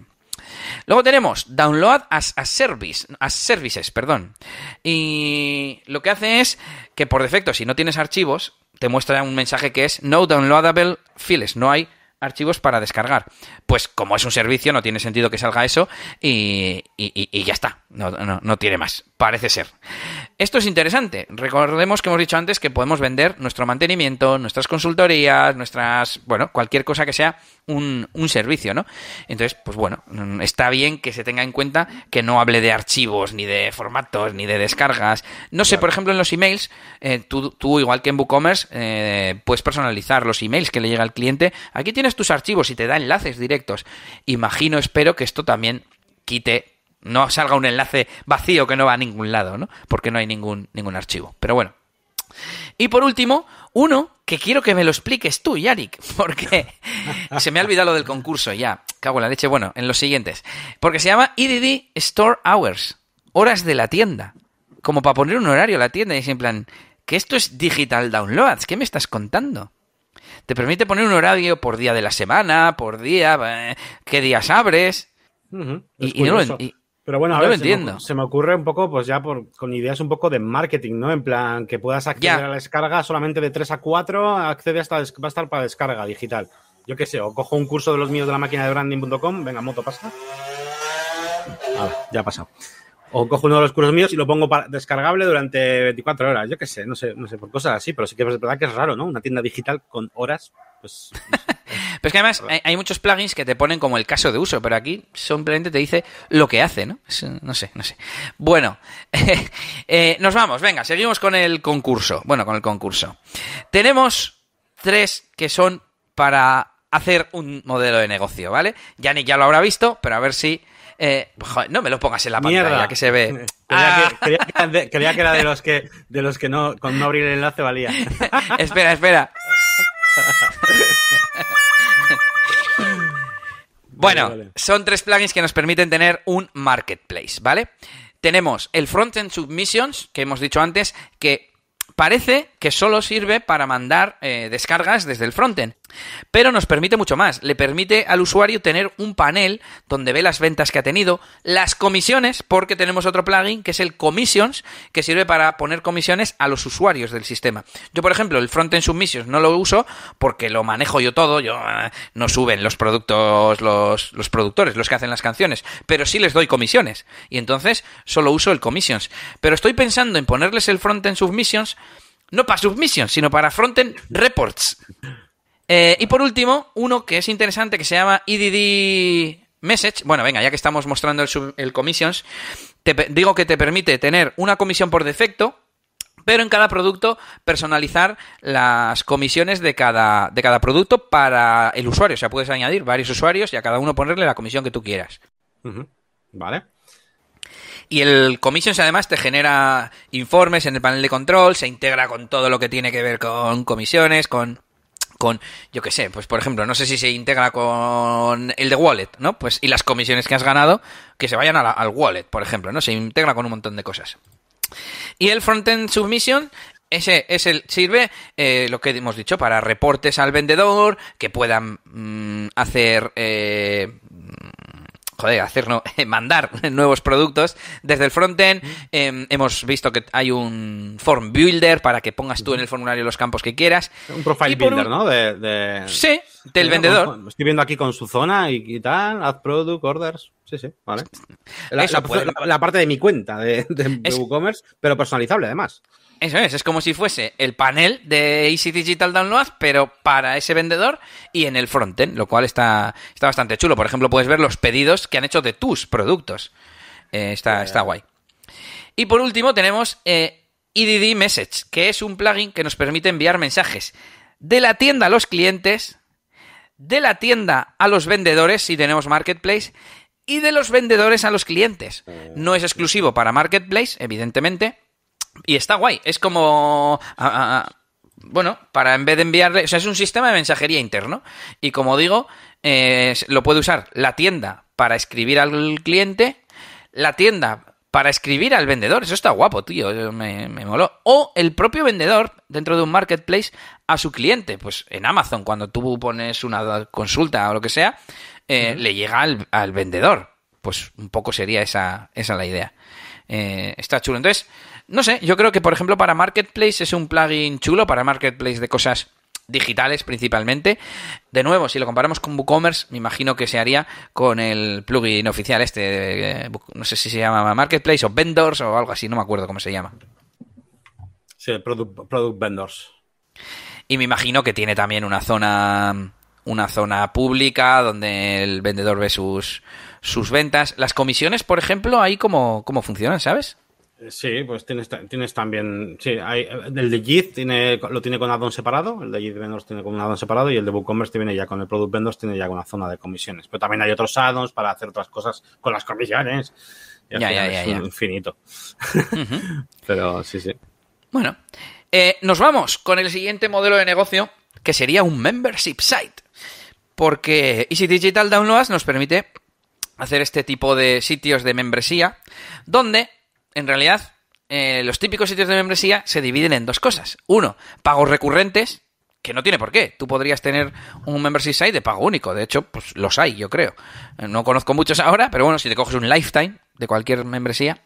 Luego tenemos Download as a Service, as Services, perdón. Y lo que hace es que por defecto, si no tienes archivos, te muestra un mensaje que es No Downloadable Files, no hay archivos para descargar. Pues como es un servicio, no tiene sentido que salga eso y- y ya está. No, no- no tiene más, parece ser. Esto es interesante. Recordemos que hemos dicho antes que podemos vender nuestro mantenimiento, nuestras consultorías, nuestras, bueno, cualquier cosa que sea un, un servicio, ¿no? Entonces, pues bueno, mm, está bien que se tenga en cuenta que no hable de archivos, ni de formatos, ni de descargas. No sé, por ejemplo, en los emails, eh, tú, tú, igual que en WooCommerce, eh, puedes personalizar los emails que le llega al cliente. Aquí tienes tus archivos y te da enlaces directos. Imagino, espero que esto también quite no salga un enlace vacío que no va a ningún lado, ¿no? Porque no hay ningún, ningún archivo. Pero bueno. Y por último, uno que quiero que me lo expliques tú, Yarik, porque se me ha olvidado lo del concurso ya. Cago en la leche. Bueno, en los siguientes. Porque se llama EDD Store Hours, horas de la tienda. Como para poner un horario a la tienda y es en plan, que esto es Digital Downloads, ¿qué me estás contando? Te permite poner un horario por día de la semana, por día, eh, qué días abres. Y, y no y- Pero bueno, a ver, se me entiendo. Se, me, ocurre un poco, pues ya por, con ideas un poco de marketing, ¿no? En plan, que puedas acceder a la descarga solamente de 3 a 4, accede hasta, va a estar para descarga digital. Yo qué sé, o cojo un curso de los míos de la máquina de branding.com, venga, moto, pasa. Hala, ya ha pasado. O cojo uno de los cursos míos y lo pongo para- descargable durante 24 horas. Yo qué sé, no sé, no sé, por cosas así, pero sí que es verdad que es raro, ¿no? Una tienda digital con horas, pues Pero es que además hay, hay muchos plugins que te ponen como el caso de uso, pero aquí simplemente te dice lo que hace, ¿no? No sé, no sé. Bueno, eh, nos vamos, venga, seguimos con el concurso. Bueno, con el concurso. Tenemos tres que son para hacer un modelo de negocio, ¿vale? Yannick ya lo habrá visto, pero a ver si... eh, joder, no me lo pongas en la pantalla, Mierda. que se ve. Creía, Ah. que, creía que era de, creía que era de los que de los que no con no abrir el enlace valía. espera, espera. Bueno, Vale, vale. son tres plugins que nos permiten tener un marketplace, ¿vale? Tenemos el Frontend Submissions, que hemos dicho antes, que parece que solo sirve para mandar eh, descargas desde el frontend, pero nos permite mucho más. Le permite al usuario tener un panel donde ve las ventas que ha tenido, las comisiones, porque tenemos otro plugin que es el Commissions, que sirve para poner comisiones a los usuarios del sistema. Yo, por ejemplo, el Frontend Submissions no lo uso porque lo manejo yo todo, yo eh, no suben los productos los, los productores, los que hacen las canciones, pero sí les doy comisiones. Y entonces solo uso el Commissions. Pero estoy pensando en ponerles el Frontend Submissions no para submissions, sino para frontend reports. Eh, y por último, uno que es interesante que se llama EDD Message. Bueno, venga, ya que estamos mostrando el, sub- el commissions, te digo que te permite tener una comisión por defecto, pero en cada producto personalizar las comisiones de cada, de cada producto para el usuario. O sea, puedes añadir varios usuarios y a cada uno ponerle la comisión que tú quieras. Vale. Y el Commissions además te genera informes en el panel de control, se integra con todo lo que tiene que ver con comisiones, con con yo qué sé, pues por ejemplo, no sé si se integra con el de wallet, ¿no? Pues y las comisiones que has ganado que se vayan al wallet, por ejemplo, ¿no? Se integra con un montón de cosas. Y el frontend submission ese es el sirve eh, lo que hemos dicho para reportes al vendedor que puedan mm, hacer eh, joder, hacer no, mandar nuevos productos desde el frontend. Eh, hemos visto que hay un form builder para que pongas tú en el formulario los campos que quieras. Un profile Y builder, un- ¿no? De, de- Sí, del Mira, vendedor. Estoy viendo aquí con su zona y, y tal, add product, orders. Sí, sí, vale. La, puede- la- la parte de mi cuenta de, de- de Es- WooCommerce, pero personalizable además. Eso es, es como si fuese el panel de Easy Digital Download, pero para ese vendedor y en el frontend, lo cual está, está bastante chulo. Por ejemplo, puedes ver los pedidos que han hecho de tus productos. Eh, está, está guay. Y por último tenemos eh, EDD Message, que es un plugin que nos permite enviar mensajes de la tienda a los clientes, de la tienda a los vendedores si tenemos Marketplace y de los vendedores a los clientes. No es exclusivo para Marketplace, evidentemente, y está guay. Es como. a- a- a- bueno, para en vez de enviarle. O sea, es un sistema de mensajería interno. Y como digo, eh, lo puede usar la tienda para escribir al cliente, la tienda para escribir al vendedor. Eso está guapo, tío. Me, me moló. O el propio vendedor, dentro de un marketplace, a su cliente. Pues en Amazon, cuando tú pones una consulta o lo que sea, eh, le llega al, al vendedor. Pues un poco sería esa, esa la idea. Eh, está chulo. Entonces, no sé, yo creo que, por ejemplo, para Marketplace es un plugin chulo, para Marketplace de cosas digitales principalmente. De nuevo, si lo comparamos con WooCommerce, me imagino que se haría con el plugin oficial este, eh, no sé si se llama Marketplace o Vendors o algo así, no me acuerdo cómo se llama. Sí, product, product vendors. Y me imagino que tiene también una zona una zona pública donde el vendedor ve sus, sus ventas. Las comisiones, por ejemplo, ahí cómo, cómo funcionan, ¿sabes? Eh, Sí, pues tienes, tienes también. Sí, hay, el de JIT tiene, lo tiene con addon separado, el de JIT Vendors tiene con un addon separado y el de WooCommerce te viene ya con el Product Vendors, tiene ya con una zona de comisiones. Pero también hay otros addons para hacer otras cosas con las comisiones. Ya, ya, es ya, un ya. infinito. Pero sí, sí. Bueno, eh, nos vamos con el siguiente modelo de negocio, que sería un membership site. Porque Easy Digital Downloads nos permite hacer este tipo de sitios de membresía, donde, en realidad, eh, los típicos sitios de membresía se dividen en dos cosas. Uno, pagos recurrentes, que no tiene por qué. Tú podrías tener un membership site de pago único. De hecho, pues los hay, yo creo. Eh, No conozco muchos ahora, pero bueno, si te coges un lifetime, de cualquier membresía.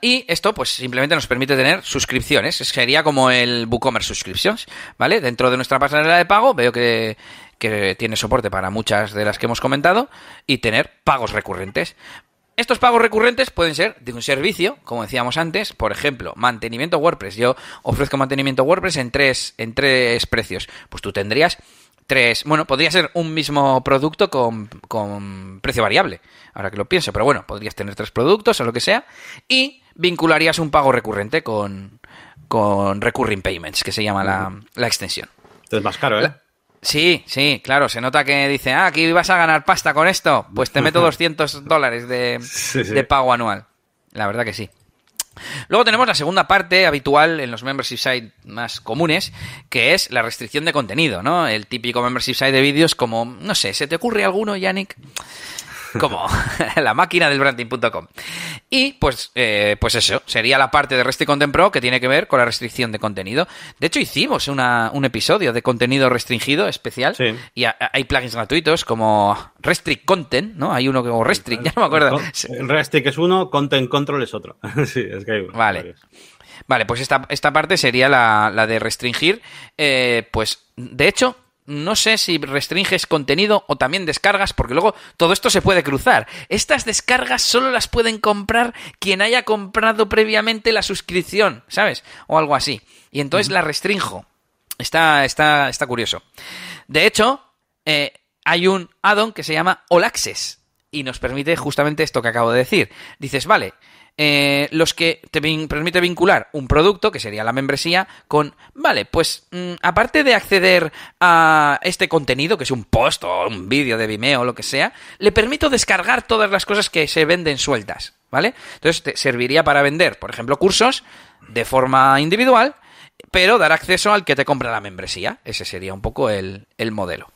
Y esto, pues simplemente nos permite tener suscripciones. Sería como el WooCommerce Subscriptions, ¿vale? Dentro de nuestra pasarela de pago, veo que, que tiene soporte para muchas de las que hemos comentado y tener pagos recurrentes. Estos pagos recurrentes pueden ser de un servicio, como decíamos antes, por ejemplo, mantenimiento WordPress. Yo ofrezco mantenimiento WordPress en tres, en tres precios. Pues tú tendrías tres. Bueno, podría ser un mismo producto con, con precio variable, ahora que lo pienso, pero bueno, podrías tener tres productos o lo que sea, y vincularías un pago recurrente con, con Recurring Payments, que se llama la, la extensión. Entonces más caro, ¿eh? Sí, sí, claro, se nota que dice, ah, aquí vas a ganar pasta con esto, pues te meto 200 dólares de, de pago anual. La verdad que sí. Luego tenemos la segunda parte habitual en los membership site más comunes, que es la restricción de contenido, ¿no? El típico membership site de vídeos como, no sé, ¿se te ocurre alguno, Yannick? Como la máquina del branding.com. Y pues, eh, pues eso, sería la parte de Restrict Content Pro que tiene que ver con la restricción de contenido. De hecho, hicimos un episodio de contenido restringido especial y hay plugins gratuitos como Restrict Content, ¿no? Hay uno que o Restrict, ya no me acuerdo. Restrict es uno, Content Control es otro. sí, es que hay Vale. Vale, pues esta, esta parte sería la, la de restringir. Eh, pues, de hecho, no sé si restringes contenido o también descargas, porque luego todo esto se puede cruzar. Estas descargas solo las pueden comprar quien haya comprado previamente la suscripción, ¿sabes? O algo así. Y entonces la restrinjo. Está, está, está curioso. De hecho, eh, hay un add-on que se llama All Access y nos permite justamente esto que acabo de decir. Dices, vale, eh, los que te permite vincular un producto, que sería la membresía, con, vale, pues mm, aparte de acceder a este contenido, que es un post o un vídeo de Vimeo o lo que sea, le permito descargar todas las cosas que se venden sueltas, ¿vale? Entonces te serviría para vender, por ejemplo, cursos de forma individual, pero dar acceso al que te compra la membresía. Ese sería un poco el, el modelo.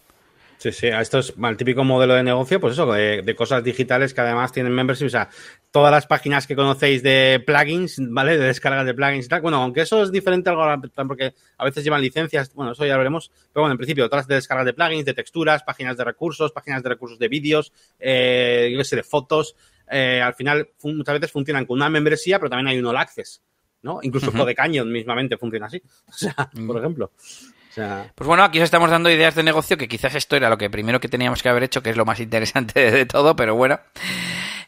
Sí, sí, esto es el típico modelo de negocio, pues eso, de, cosas digitales que además tienen membership, o sea, todas las páginas que conocéis de plugins, ¿vale? De descargas de plugins y tal. Bueno, aunque eso es diferente algo porque a veces llevan licencias, bueno, eso ya lo veremos, pero bueno, en principio, todas de descargas de plugins, de texturas, páginas de recursos, páginas de recursos de vídeos, eh, yo qué sé, de fotos, eh, al final muchas veces funcionan con una membresía, pero también hay un all access, ¿no? Incluso uh de Canyon mismamente funciona así, o sea, por ejemplo. Pues bueno, aquí os estamos dando ideas de negocio que quizás esto era lo que primero que teníamos que haber hecho, que es lo más interesante de todo, pero bueno.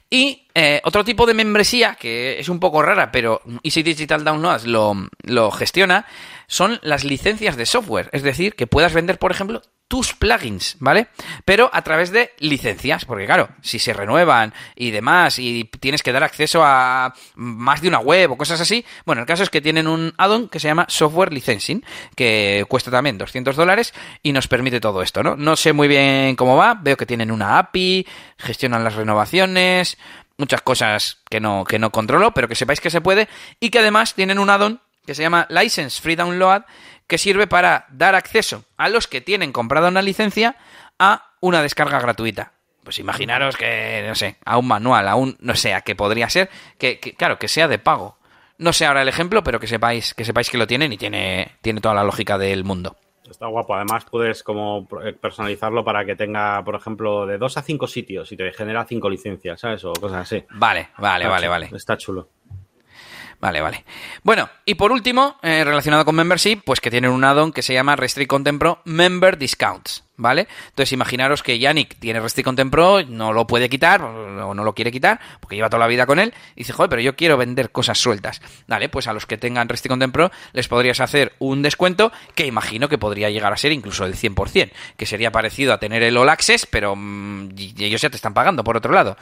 Y eh, otro tipo de membresía que es un poco rara, pero Easy Digital Downloads lo, lo gestiona, son las licencias de software. Es decir, que puedas vender, por ejemplo, tus plugins, ¿vale? Pero a través de licencias, porque claro, si se renuevan y demás y tienes que dar acceso a más de una web o cosas así, bueno, el caso es que tienen un add-on que se llama Software Licensing, que cuesta también 200 dólares y nos permite todo esto, ¿no? No sé muy bien cómo va, veo que tienen una API, gestionan las renovaciones, muchas cosas que no, que no controlo, pero que sepáis que se puede y que además tienen un add-on que se llama License Free Download, que sirve para dar acceso a los que tienen comprado una licencia a una descarga gratuita. Pues imaginaros que, no sé, a un manual, a un, no sé, a qué podría ser, que, claro, que sea de pago. No sé ahora el ejemplo, pero que sepáis, que sepáis que lo tienen y tiene, tiene toda la lógica del mundo. Está guapo. Además, puedes como personalizarlo para que tenga, por ejemplo, de dos a cinco sitios y te genera cinco licencias, ¿sabes? O cosas así. Vale, vale, vale, vale. Está chulo. Vale, vale. Bueno, y por último, eh, relacionado con membership, pues que tienen un add-on que se llama Restrict Content Pro Member Discounts, ¿vale? Entonces imaginaros que Yannick tiene Restrict Pro, no lo puede quitar o no lo quiere quitar porque lleva toda la vida con él y dice, joder, pero yo quiero vender cosas sueltas. Vale, pues a los que tengan Restrict Pro les podrías hacer un descuento que imagino que podría llegar a ser incluso del 100%, que sería parecido a tener el All Access, pero mm, ellos ya te están pagando por otro lado.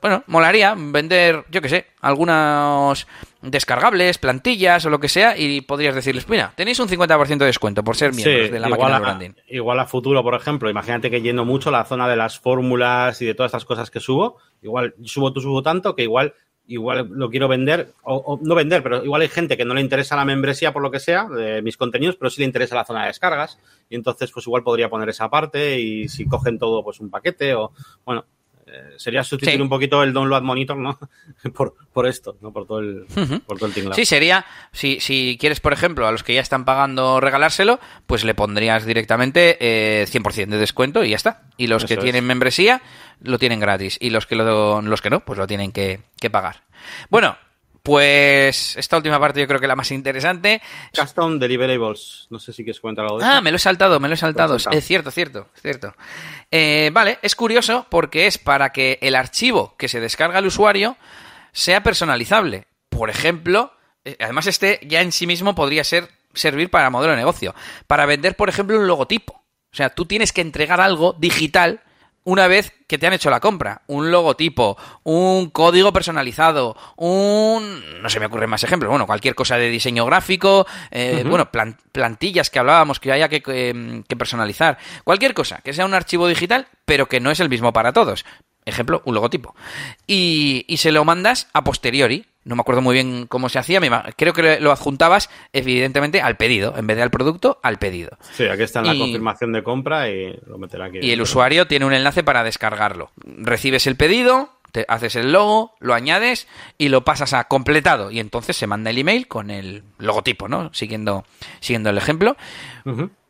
Bueno, molaría vender, yo qué sé, algunos descargables, plantillas o lo que sea, y podrías decirles, mira, tenéis un 50% de descuento por ser miembros de la máquina de branding. Igual a futuro, por ejemplo, imagínate que lleno mucho la zona de las fórmulas y de todas estas cosas que subo, igual subo tú subo tanto que igual igual lo quiero vender, o, no vender, pero igual hay gente que no le interesa la membresía por lo que sea de mis contenidos, pero sí le interesa la zona de descargas, y entonces pues igual podría poner esa parte y si cogen todo pues un paquete o bueno, eh, sería sustituir un poquito el download monitor, ¿no? por, por esto, ¿no? Por todo el, por todo el tinglado. Sí, sería, si, si quieres, por ejemplo, a los que ya están pagando regalárselo, pues le pondrías directamente eh, 100% de descuento y ya está. Y los que tienen membresía lo tienen gratis. Y los que, lo, los que no, pues lo tienen que, que pagar. Bueno, pues esta última parte yo creo que es la más interesante. Custom Deliverables. No sé si quieres comentar algo de Ah, me lo he saltado, me lo he saltado. Es cierto, cierto, cierto. Eh, vale, es curioso porque es para que el archivo que se descarga el usuario sea personalizable. Por ejemplo, eh, además este ya en sí mismo podría ser servir para modelo de negocio. Para vender, por ejemplo, un logotipo. O sea, tú tienes que entregar algo digital una vez que te han hecho la compra. Un logotipo, un código personalizado, un... no se me ocurren más ejemplos, bueno, cualquier cosa de diseño gráfico, eh, bueno, plantillas que hablábamos que haya que, que, personalizar, cualquier cosa, que sea un archivo digital, pero que no es el mismo para todos. Ejemplo, un logotipo. Y, y se lo mandas a posteriori, no me acuerdo muy bien cómo se hacía, creo que lo adjuntabas evidentemente al pedido, en vez de al producto, al pedido. Sí, aquí está en la confirmación de compra y lo meterá aquí. Y el usuario tiene un enlace para descargarlo. Recibes el pedido, te haces el logo, lo añades y lo pasas a completado y entonces se manda el email con el logotipo, ¿no? Siguiendo, siguiendo el ejemplo.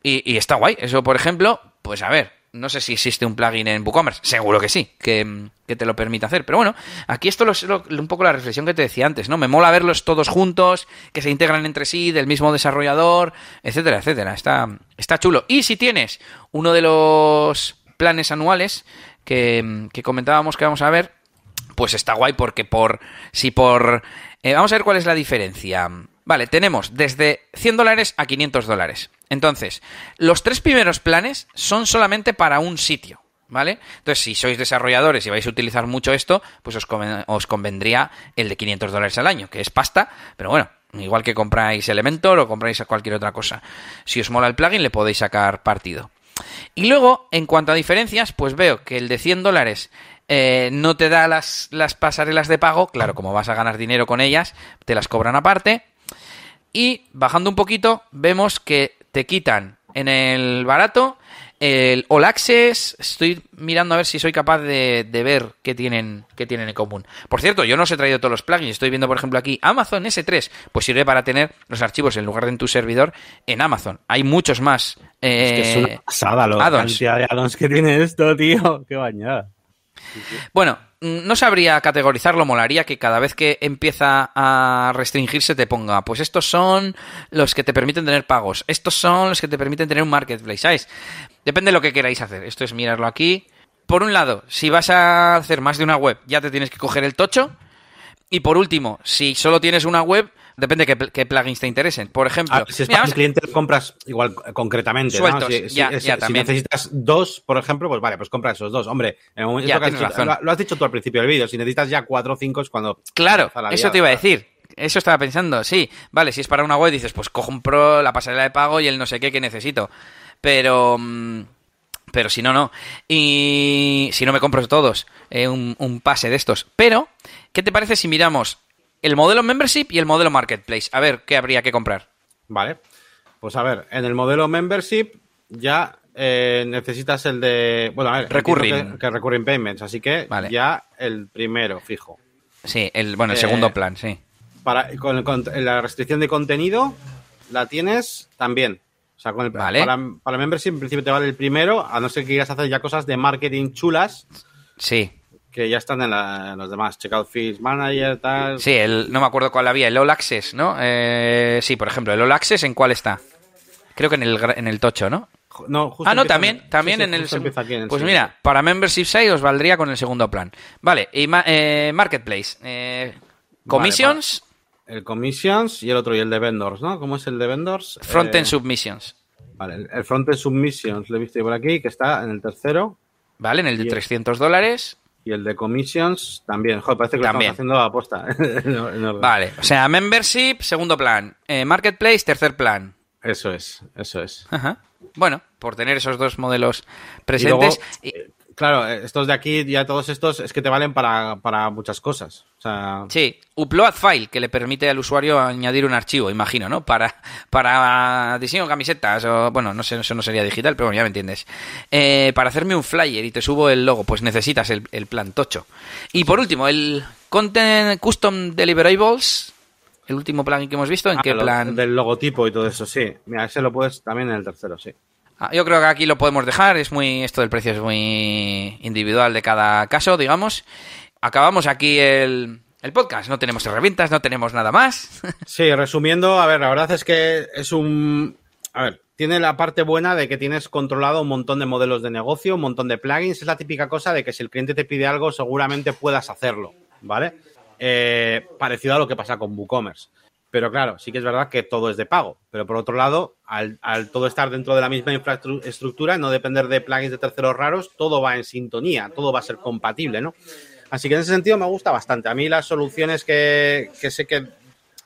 y, y está guay. Eso, por ejemplo, pues a ver, no sé si existe un plugin en WooCommerce, seguro que sí, que, te lo permite hacer. Pero bueno, aquí esto es un poco la reflexión que te decía antes, ¿no? Me mola verlos todos juntos, que se integran entre sí, del mismo desarrollador, etcétera, etcétera. Está, está chulo. Y si tienes uno de los planes anuales que, comentábamos que vamos a ver, pues está guay porque por... Si por... Eh, vamos a ver cuál es la diferencia. Vale, tenemos desde 100 dólares a 500 dólares. Entonces, los tres primeros planes son solamente para un sitio. ¿Vale? Entonces, si sois desarrolladores y vais a utilizar mucho esto, pues os, convendría el de 500 dólares al año, que es pasta, pero bueno, igual que compráis Elementor o compráis cualquier otra cosa. Si os mola el plugin, le podéis sacar partido. Y luego, en cuanto a diferencias, pues veo que el de 100 dólares eh, no te da las, las pasarelas de pago, claro, como vas a ganar dinero con ellas, te las cobran aparte. Y bajando un poquito, vemos que te quitan en el barato el All Access. Estoy mirando a ver si soy capaz de, ver qué tienen, qué tienen en común. Por cierto, yo no os he traído todos los plugins. Estoy viendo, por ejemplo, aquí Amazon S3. Pues sirve para tener los archivos en lugar de en tu servidor en Amazon. Hay muchos más. es que es una eh, pasada la cantidad de addons que tiene esto, tío. Qué bañada. Bueno, no sabría categorizarlo, molaría que cada vez que empieza a restringirse te ponga, pues estos son los que te permiten tener pagos, estos son los que te permiten tener un marketplace, ¿sabes? Depende de lo que queráis hacer. Esto es mirarlo aquí. Por un lado, si vas a hacer más de una web, ya te tienes que coger el tocho. Y por último, si solo tienes una web, Depende de qué, plugins te interesen. Por ejemplo, ah, si es para un cliente compras igual concretamente. Sueltos, Si, ya, necesitas dos, por ejemplo, pues vale, pues compra esos dos. Hombre, en el que lo, has dicho tú al principio del vídeo, si necesitas ya cuatro o cinco es cuando. Claro, eso te iba a decir. Eso estaba pensando, sí. Vale, si es para una web, dices, pues cojo un pro, la pasarela de pago y el no sé qué que necesito. Pero. Mm, pero si no, no. Y si no me compro todos, eh, un, un, pase de estos. Pero, ¿qué te parece si miramos el modelo membership y el modelo marketplace. A ver, ¿qué habría que comprar? Vale. Pues a ver, en el modelo membership ya eh, necesitas el de. Bueno, a ver. Recurring. Que, recurring payments, así que ya el primero, fijo. Sí, el, bueno, el segundo eh, plan, sí. Para, con, la restricción de contenido la tienes también. O sea, con el, para, para el membership en principio te vale el primero, a no ser que quieras hacer ya cosas de marketing chulas. Sí que ya están en, los demás, Checkout Fees Manager, tal. Sí, el, no me acuerdo cuál había, el All Access, ¿no? Eh, sí, por ejemplo, el All Access, ¿en cuál está? Creo que en el, en el tocho, ¿no? No, justo ah, no, también, también en, el, Pues mira, para Membership Side os valdría con el segundo plan. Vale, y eh, Marketplace. Eh, commissions. el Commissions y el otro, y el de Vendors, ¿no? ¿Cómo es el de Vendors? Frontend Submissions. Vale, el, el Frontend Submissions lo he visto por aquí, que está en el tercero. Vale, en el de 300 dólares. Y el de commissions también. Joder, parece que lo estamos haciendo a aposta. vale, o sea, membership, segundo plan. Eh, marketplace, tercer plan. Eso es, eso es. Ajá. Bueno, por tener esos dos modelos presentes. Eh, Claro, estos de aquí, ya todos estos, es que te valen para, para muchas cosas. O sea... Sí, upload file, que le permite al usuario añadir un archivo, imagino, ¿no? Para, para diseño de camisetas, o bueno, no sé, eso no sería digital, pero bueno, ya me entiendes. Eh, para hacerme un flyer y te subo el logo, pues necesitas el, el plan tocho. Y por último, el Content Custom Deliverables, el último plugin que hemos visto, ¿en Ah, qué lo- plan? Del logotipo y todo eso, sí. Mira, ese lo puedes también en el tercero, sí. Ah, yo creo que aquí lo podemos dejar, es muy esto del precio es muy individual de cada caso, digamos. Acabamos aquí el, el podcast, no tenemos herramientas, no tenemos nada más. Sí, resumiendo, a ver, la verdad es que es un... A ver, tiene la parte buena de que tienes controlado un montón de modelos de negocio, un montón de plugins. Es la típica cosa de que si el cliente te pide algo, seguramente puedas hacerlo, ¿vale? Eh, parecido a lo que pasa con WooCommerce. Pero claro, sí que es verdad que todo es de pago. Pero por otro lado, al, al todo estar dentro de la misma infraestructura, no depender de plugins de terceros raros, todo va en sintonía, todo va a ser compatible, ¿no? Así que en ese sentido me gusta bastante. A mí las soluciones que, que sé que,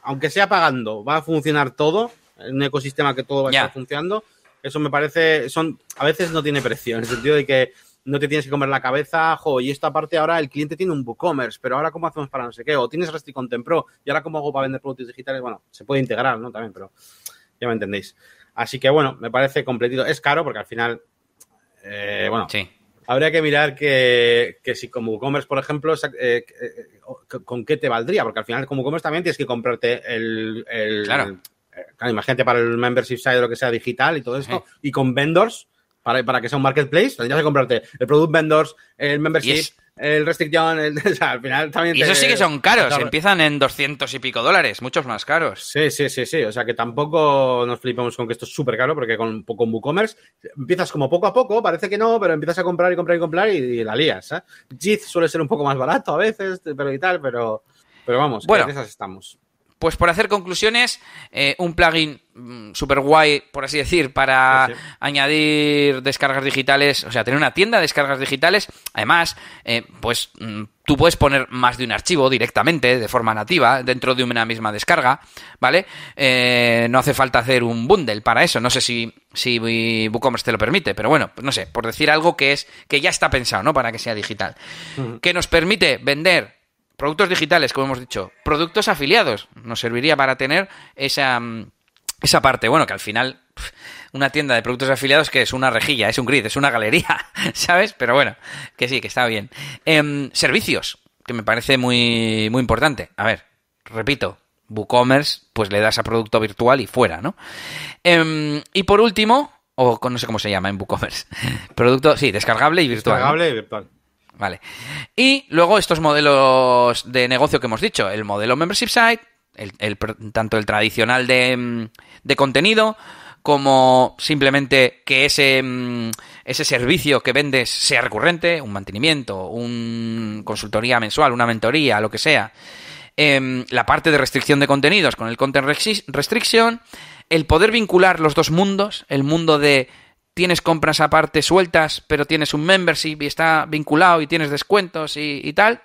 aunque sea pagando, va a funcionar todo, en un ecosistema que todo va a estar funcionando, eso me parece, son, a veces no tiene precio, en el sentido de que no te tienes que comer la cabeza, jo, y esta parte ahora el cliente tiene un WooCommerce, pero ahora cómo hacemos para no sé qué, o tienes Resti Content Pro, y ahora cómo hago para vender productos digitales, bueno, se puede integrar, ¿no? También, pero ya me entendéis. Así que bueno, me parece completito. Es caro porque al final, eh, bueno, Sí. Habría que mirar que, que si como WooCommerce, por ejemplo, eh, eh, con qué te valdría, porque al final como WooCommerce también tienes que comprarte el... el- Claro. claro, imagínate para el membership site o lo que sea digital y todo esto, y con vendors, para, para que sea un marketplace, tendrías que comprarte el product vendors, el membership, el restriction, el, o sea, al final también... Y te- eso sí que son caros, Claro. empiezan en 200 y pico dólares, muchos más caros. Sí, sí, sí, sí. O sea que tampoco nos flipamos con que esto es súper caro, porque con, con WooCommerce empiezas como poco a poco, parece que no, pero empiezas a comprar y comprar y comprar y, y la lías. ¿eh? JIT suele ser un poco más barato a veces, pero y tal, pero, pero vamos, Bueno. en esas estamos. Pues por hacer conclusiones, eh, un plugin super guay, por así decir, para Sí, sí. añadir descargas digitales, o sea, tener una tienda de descargas digitales. Además, eh, pues mm, tú puedes poner más de un archivo directamente, de forma nativa, dentro de una misma descarga, ¿vale? Eh, no hace falta hacer un bundle para eso. No sé si, si WooCommerce te lo permite, pero bueno, pues no sé, por decir algo que es que ya está pensado, ¿no? Para que sea digital. Que nos permite vender productos digitales, como hemos dicho, productos afiliados, nos serviría para tener esa, mm, esa parte. Bueno, que al final una tienda de productos afiliados que es una rejilla, es un grid, es una galería, ¿sabes? Pero bueno, que sí, que está bien. Em, servicios, que me parece muy, muy importante. A ver, repito, WooCommerce, pues le das a producto virtual y fuera, ¿no? Em, y por último, o no sé cómo se llama en WooCommerce, producto, sí, descargable y virtual. Descargable y virtual. Vale. Y luego estos modelos de negocio que hemos dicho, el modelo membership site, el, el tanto el tradicional de, mm, de contenido como simplemente que ese, mm, ese servicio que vendes sea recurrente, un mantenimiento, un consultoría mensual, una mentoría, lo que sea. Em, la parte de restricción de contenidos con el content restriction, el poder vincular los dos mundos, el mundo de tienes compras aparte sueltas, pero tienes un membership y está vinculado y tienes descuentos y, y tal.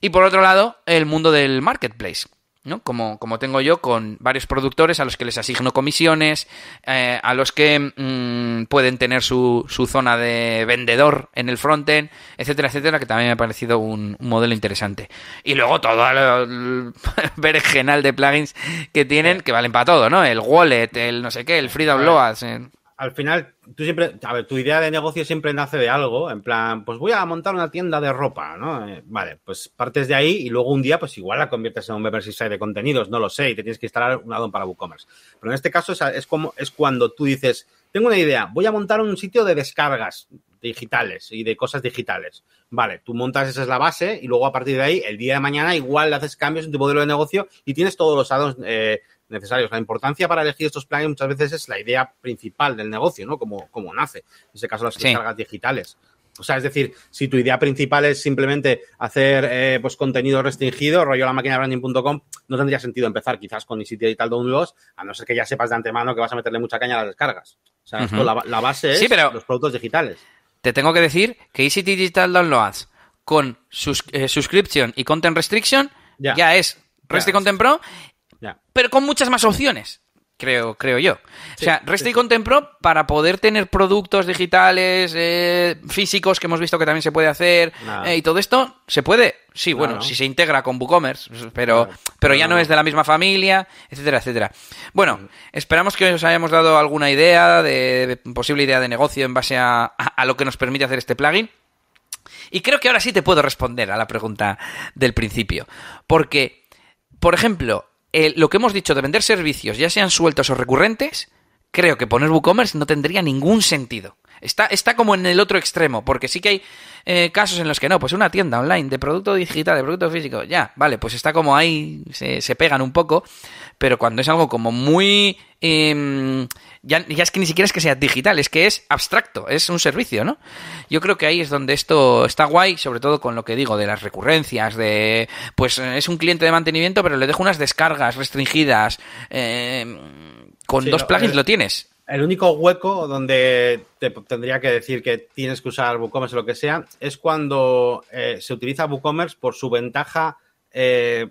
Y por otro lado, el mundo del marketplace, ¿no? Como, como tengo yo con varios productores a los que les asigno comisiones, eh, a los que mm, pueden tener su, su zona de vendedor en el frontend, etcétera, etcétera, que también me ha parecido un, un modelo interesante. Y luego todo el berenjenal de plugins que tienen, que valen para todo, ¿no? El wallet, el no sé qué, el free downloads. eh. Al final, tú siempre, a ver, tu idea de negocio siempre nace de algo, en plan, pues voy a montar una tienda de ropa, ¿no? Eh, vale, pues partes de ahí y luego un día, pues igual la conviertes en un membership site de contenidos, no lo sé, y te tienes que instalar un addon para WooCommerce. Pero en este caso es, es como, es cuando tú dices, tengo una idea, voy a montar un sitio de descargas digitales y de cosas digitales. Vale, tú montas, esa es la base, y luego a partir de ahí, el día de mañana, igual le haces cambios en tu modelo de negocio y tienes todos los addons eh, necesarios. La importancia para elegir estos plugins muchas veces es la idea principal del negocio, ¿no? Como, como nace. En este caso, las Sí. descargas digitales. O sea, es decir, si tu idea principal es simplemente hacer eh, pues contenido restringido, rollo la máquina branding.com, no tendría sentido empezar quizás con Easy Digital Downloads, a no ser que ya sepas de antemano que vas a meterle mucha caña a las descargas. O sea, esto, la, la base es Sí, pero- los productos digitales. Te tengo que decir que Easy Digital Downloads con sus, eh, subscription y content restriction ya, Ya. es Rest. Content Pro, Pero con muchas más opciones. creo, creo yo. o sea, Resta y Contempro, para poder tener productos digitales, eh, físicos, que hemos visto que también se puede hacer, eh, y todo esto, ¿se puede? Sí, bueno, si se integra con WooCommerce, pero, pero ya no es de la misma familia, etcétera, etcétera. Bueno, esperamos que os hayamos dado alguna idea, de, posible idea de negocio en base a, a lo que nos permite hacer este plugin. Y creo que ahora sí te puedo responder a la pregunta del principio. Porque, por ejemplo, lo que hemos dicho de vender servicios, ya sean sueltos o recurrentes, creo que poner WooCommerce no tendría ningún sentido. Está, está como en el otro extremo, porque sí que hay eh, casos en los que no, pues una tienda online de producto digital, de producto físico, ya, vale, pues está como ahí, se, se pegan un poco, pero cuando es algo como muy... Em, ya, ya, es que ni siquiera es que sea digital, es que es abstracto, es un servicio, ¿no? Yo creo que ahí es donde esto está guay, sobre todo con lo que digo de las recurrencias, de pues es un cliente de mantenimiento, pero le dejo unas descargas restringidas. Eh, con dos plugins lo tienes. El único hueco donde te tendría que decir que tienes que usar WooCommerce o lo que sea es cuando eh, se utiliza WooCommerce por su ventaja eh,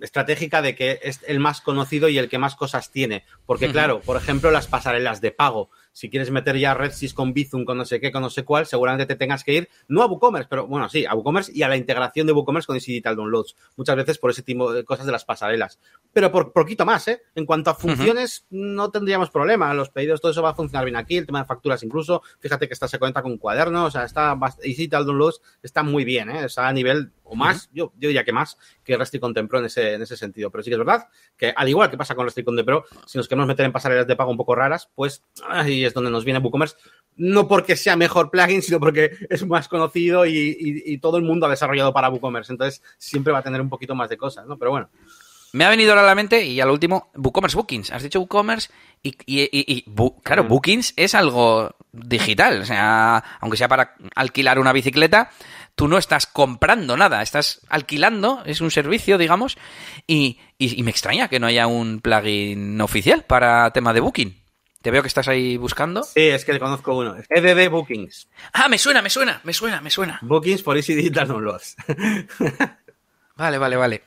estratégica de que es el más conocido y el que más cosas tiene. Porque, claro, por ejemplo, las pasarelas de pago si quieres meter ya RedSys con Bizum, con no sé qué, con no sé cuál, seguramente te tengas que ir, no a WooCommerce, pero bueno, sí, a WooCommerce y a la integración de WooCommerce con Digital Downloads. Muchas veces por ese tipo de cosas de las pasarelas. Pero por poquito más, ¿eh? En cuanto a funciones, no tendríamos problema. Los pedidos, todo eso va a funcionar bien aquí, el tema de facturas incluso. Fíjate que esta se cuenta con cuadernos, o sea, está Digital Downloads está muy bien, ¿eh? Está a nivel o más, yo, yo, diría que más que Resti Contempro en ese, en ese sentido. Pero sí que es verdad que, al igual que pasa con Resti Contempro, si nos queremos meter en pasarelas de pago un poco raras, pues ahí es donde nos viene WooCommerce, no porque sea mejor plugin, sino porque es más conocido y, todo el mundo ha desarrollado para WooCommerce. Entonces siempre va a tener un poquito más de cosas, ¿no? Pero bueno. Me ha venido ahora a la mente, y a lo último, WooCommerce Bookings. Has dicho WooCommerce y, y, claro, Bookings es algo digital. O sea, aunque sea para alquilar una bicicleta, tú no estás comprando nada, estás alquilando, es un servicio, digamos, y, y me extraña que no haya un plugin oficial para tema de Booking. Te veo que estás ahí buscando. Sí, es que conozco uno. EDD Bookings. Ah, me suena, me suena, me suena, me suena. Bookings por Easy Digital Downloads. vale, vale, vale.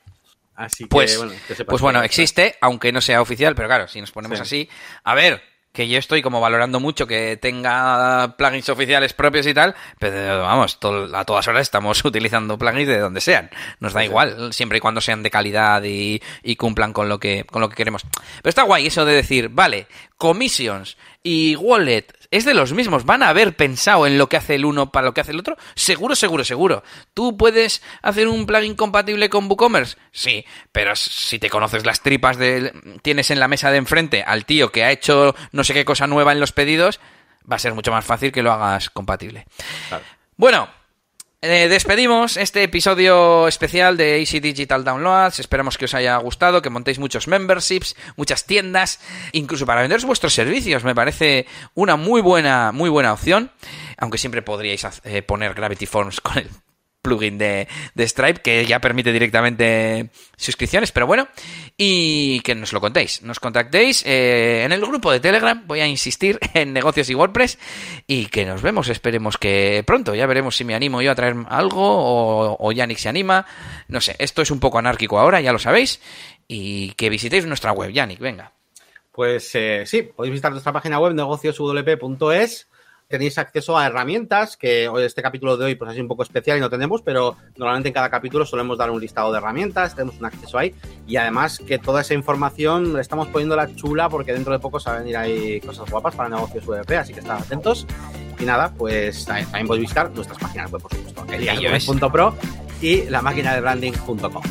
Así que, pues, bueno, pues bueno, existe, aunque no sea oficial, pero claro, si nos ponemos así, a ver, que yo estoy como valorando mucho que tenga plugins oficiales propios y tal, pero vamos, a todas horas estamos utilizando plugins de donde sean. Nos da igual, siempre y cuando sean de calidad y, y, cumplan con lo que con lo que queremos. Pero está guay eso de decir, vale, commissions y wallet es de los mismos. ¿Van a haber pensado en lo que hace el uno para lo que hace el otro? Seguro, seguro, seguro. ¿Tú puedes hacer un plugin compatible con WooCommerce? Sí, pero si te conoces las tripas de... tienes en la mesa de enfrente al tío que ha hecho no sé qué cosa nueva en los pedidos, va a ser mucho más fácil que lo hagas compatible. Bueno, eh, despedimos este episodio especial de AC Digital Downloads. Esperamos que os haya gustado, que montéis muchos memberships, muchas tiendas, incluso para vender vuestros servicios. Me parece una muy buena, muy buena opción. Aunque siempre podríais eh, poner Gravity Forms con el plugin de, Stripe que ya permite directamente suscripciones, pero bueno, y que nos lo contéis, nos contactéis eh, en el grupo de Telegram, voy a insistir en negocios y WordPress, y que nos vemos, esperemos que pronto, ya veremos si me animo yo a traer algo o, o Yannick se anima, no sé, esto es un poco anárquico ahora, ya lo sabéis, y que visitéis nuestra web, Yannick, venga. Pues eh, sí, podéis visitar nuestra página web negocioswp.es tenéis acceso a herramientas que hoy este capítulo de hoy pues es un poco especial y no tenemos, pero normalmente en cada capítulo solemos dar un listado de herramientas, tenemos un acceso ahí y además que toda esa información le estamos poniendo la chula porque dentro de poco a venir ahí cosas guapas para negocios VP, así que estad atentos. Y nada, pues también podéis visitar nuestras páginas web, por supuesto, elias.pro y la máquina de branding.com.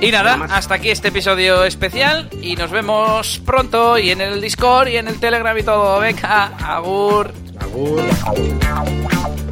Y nada, hasta aquí este episodio especial y nos vemos pronto y en el Discord y en el Telegram y todo. Venga, agur. Agur.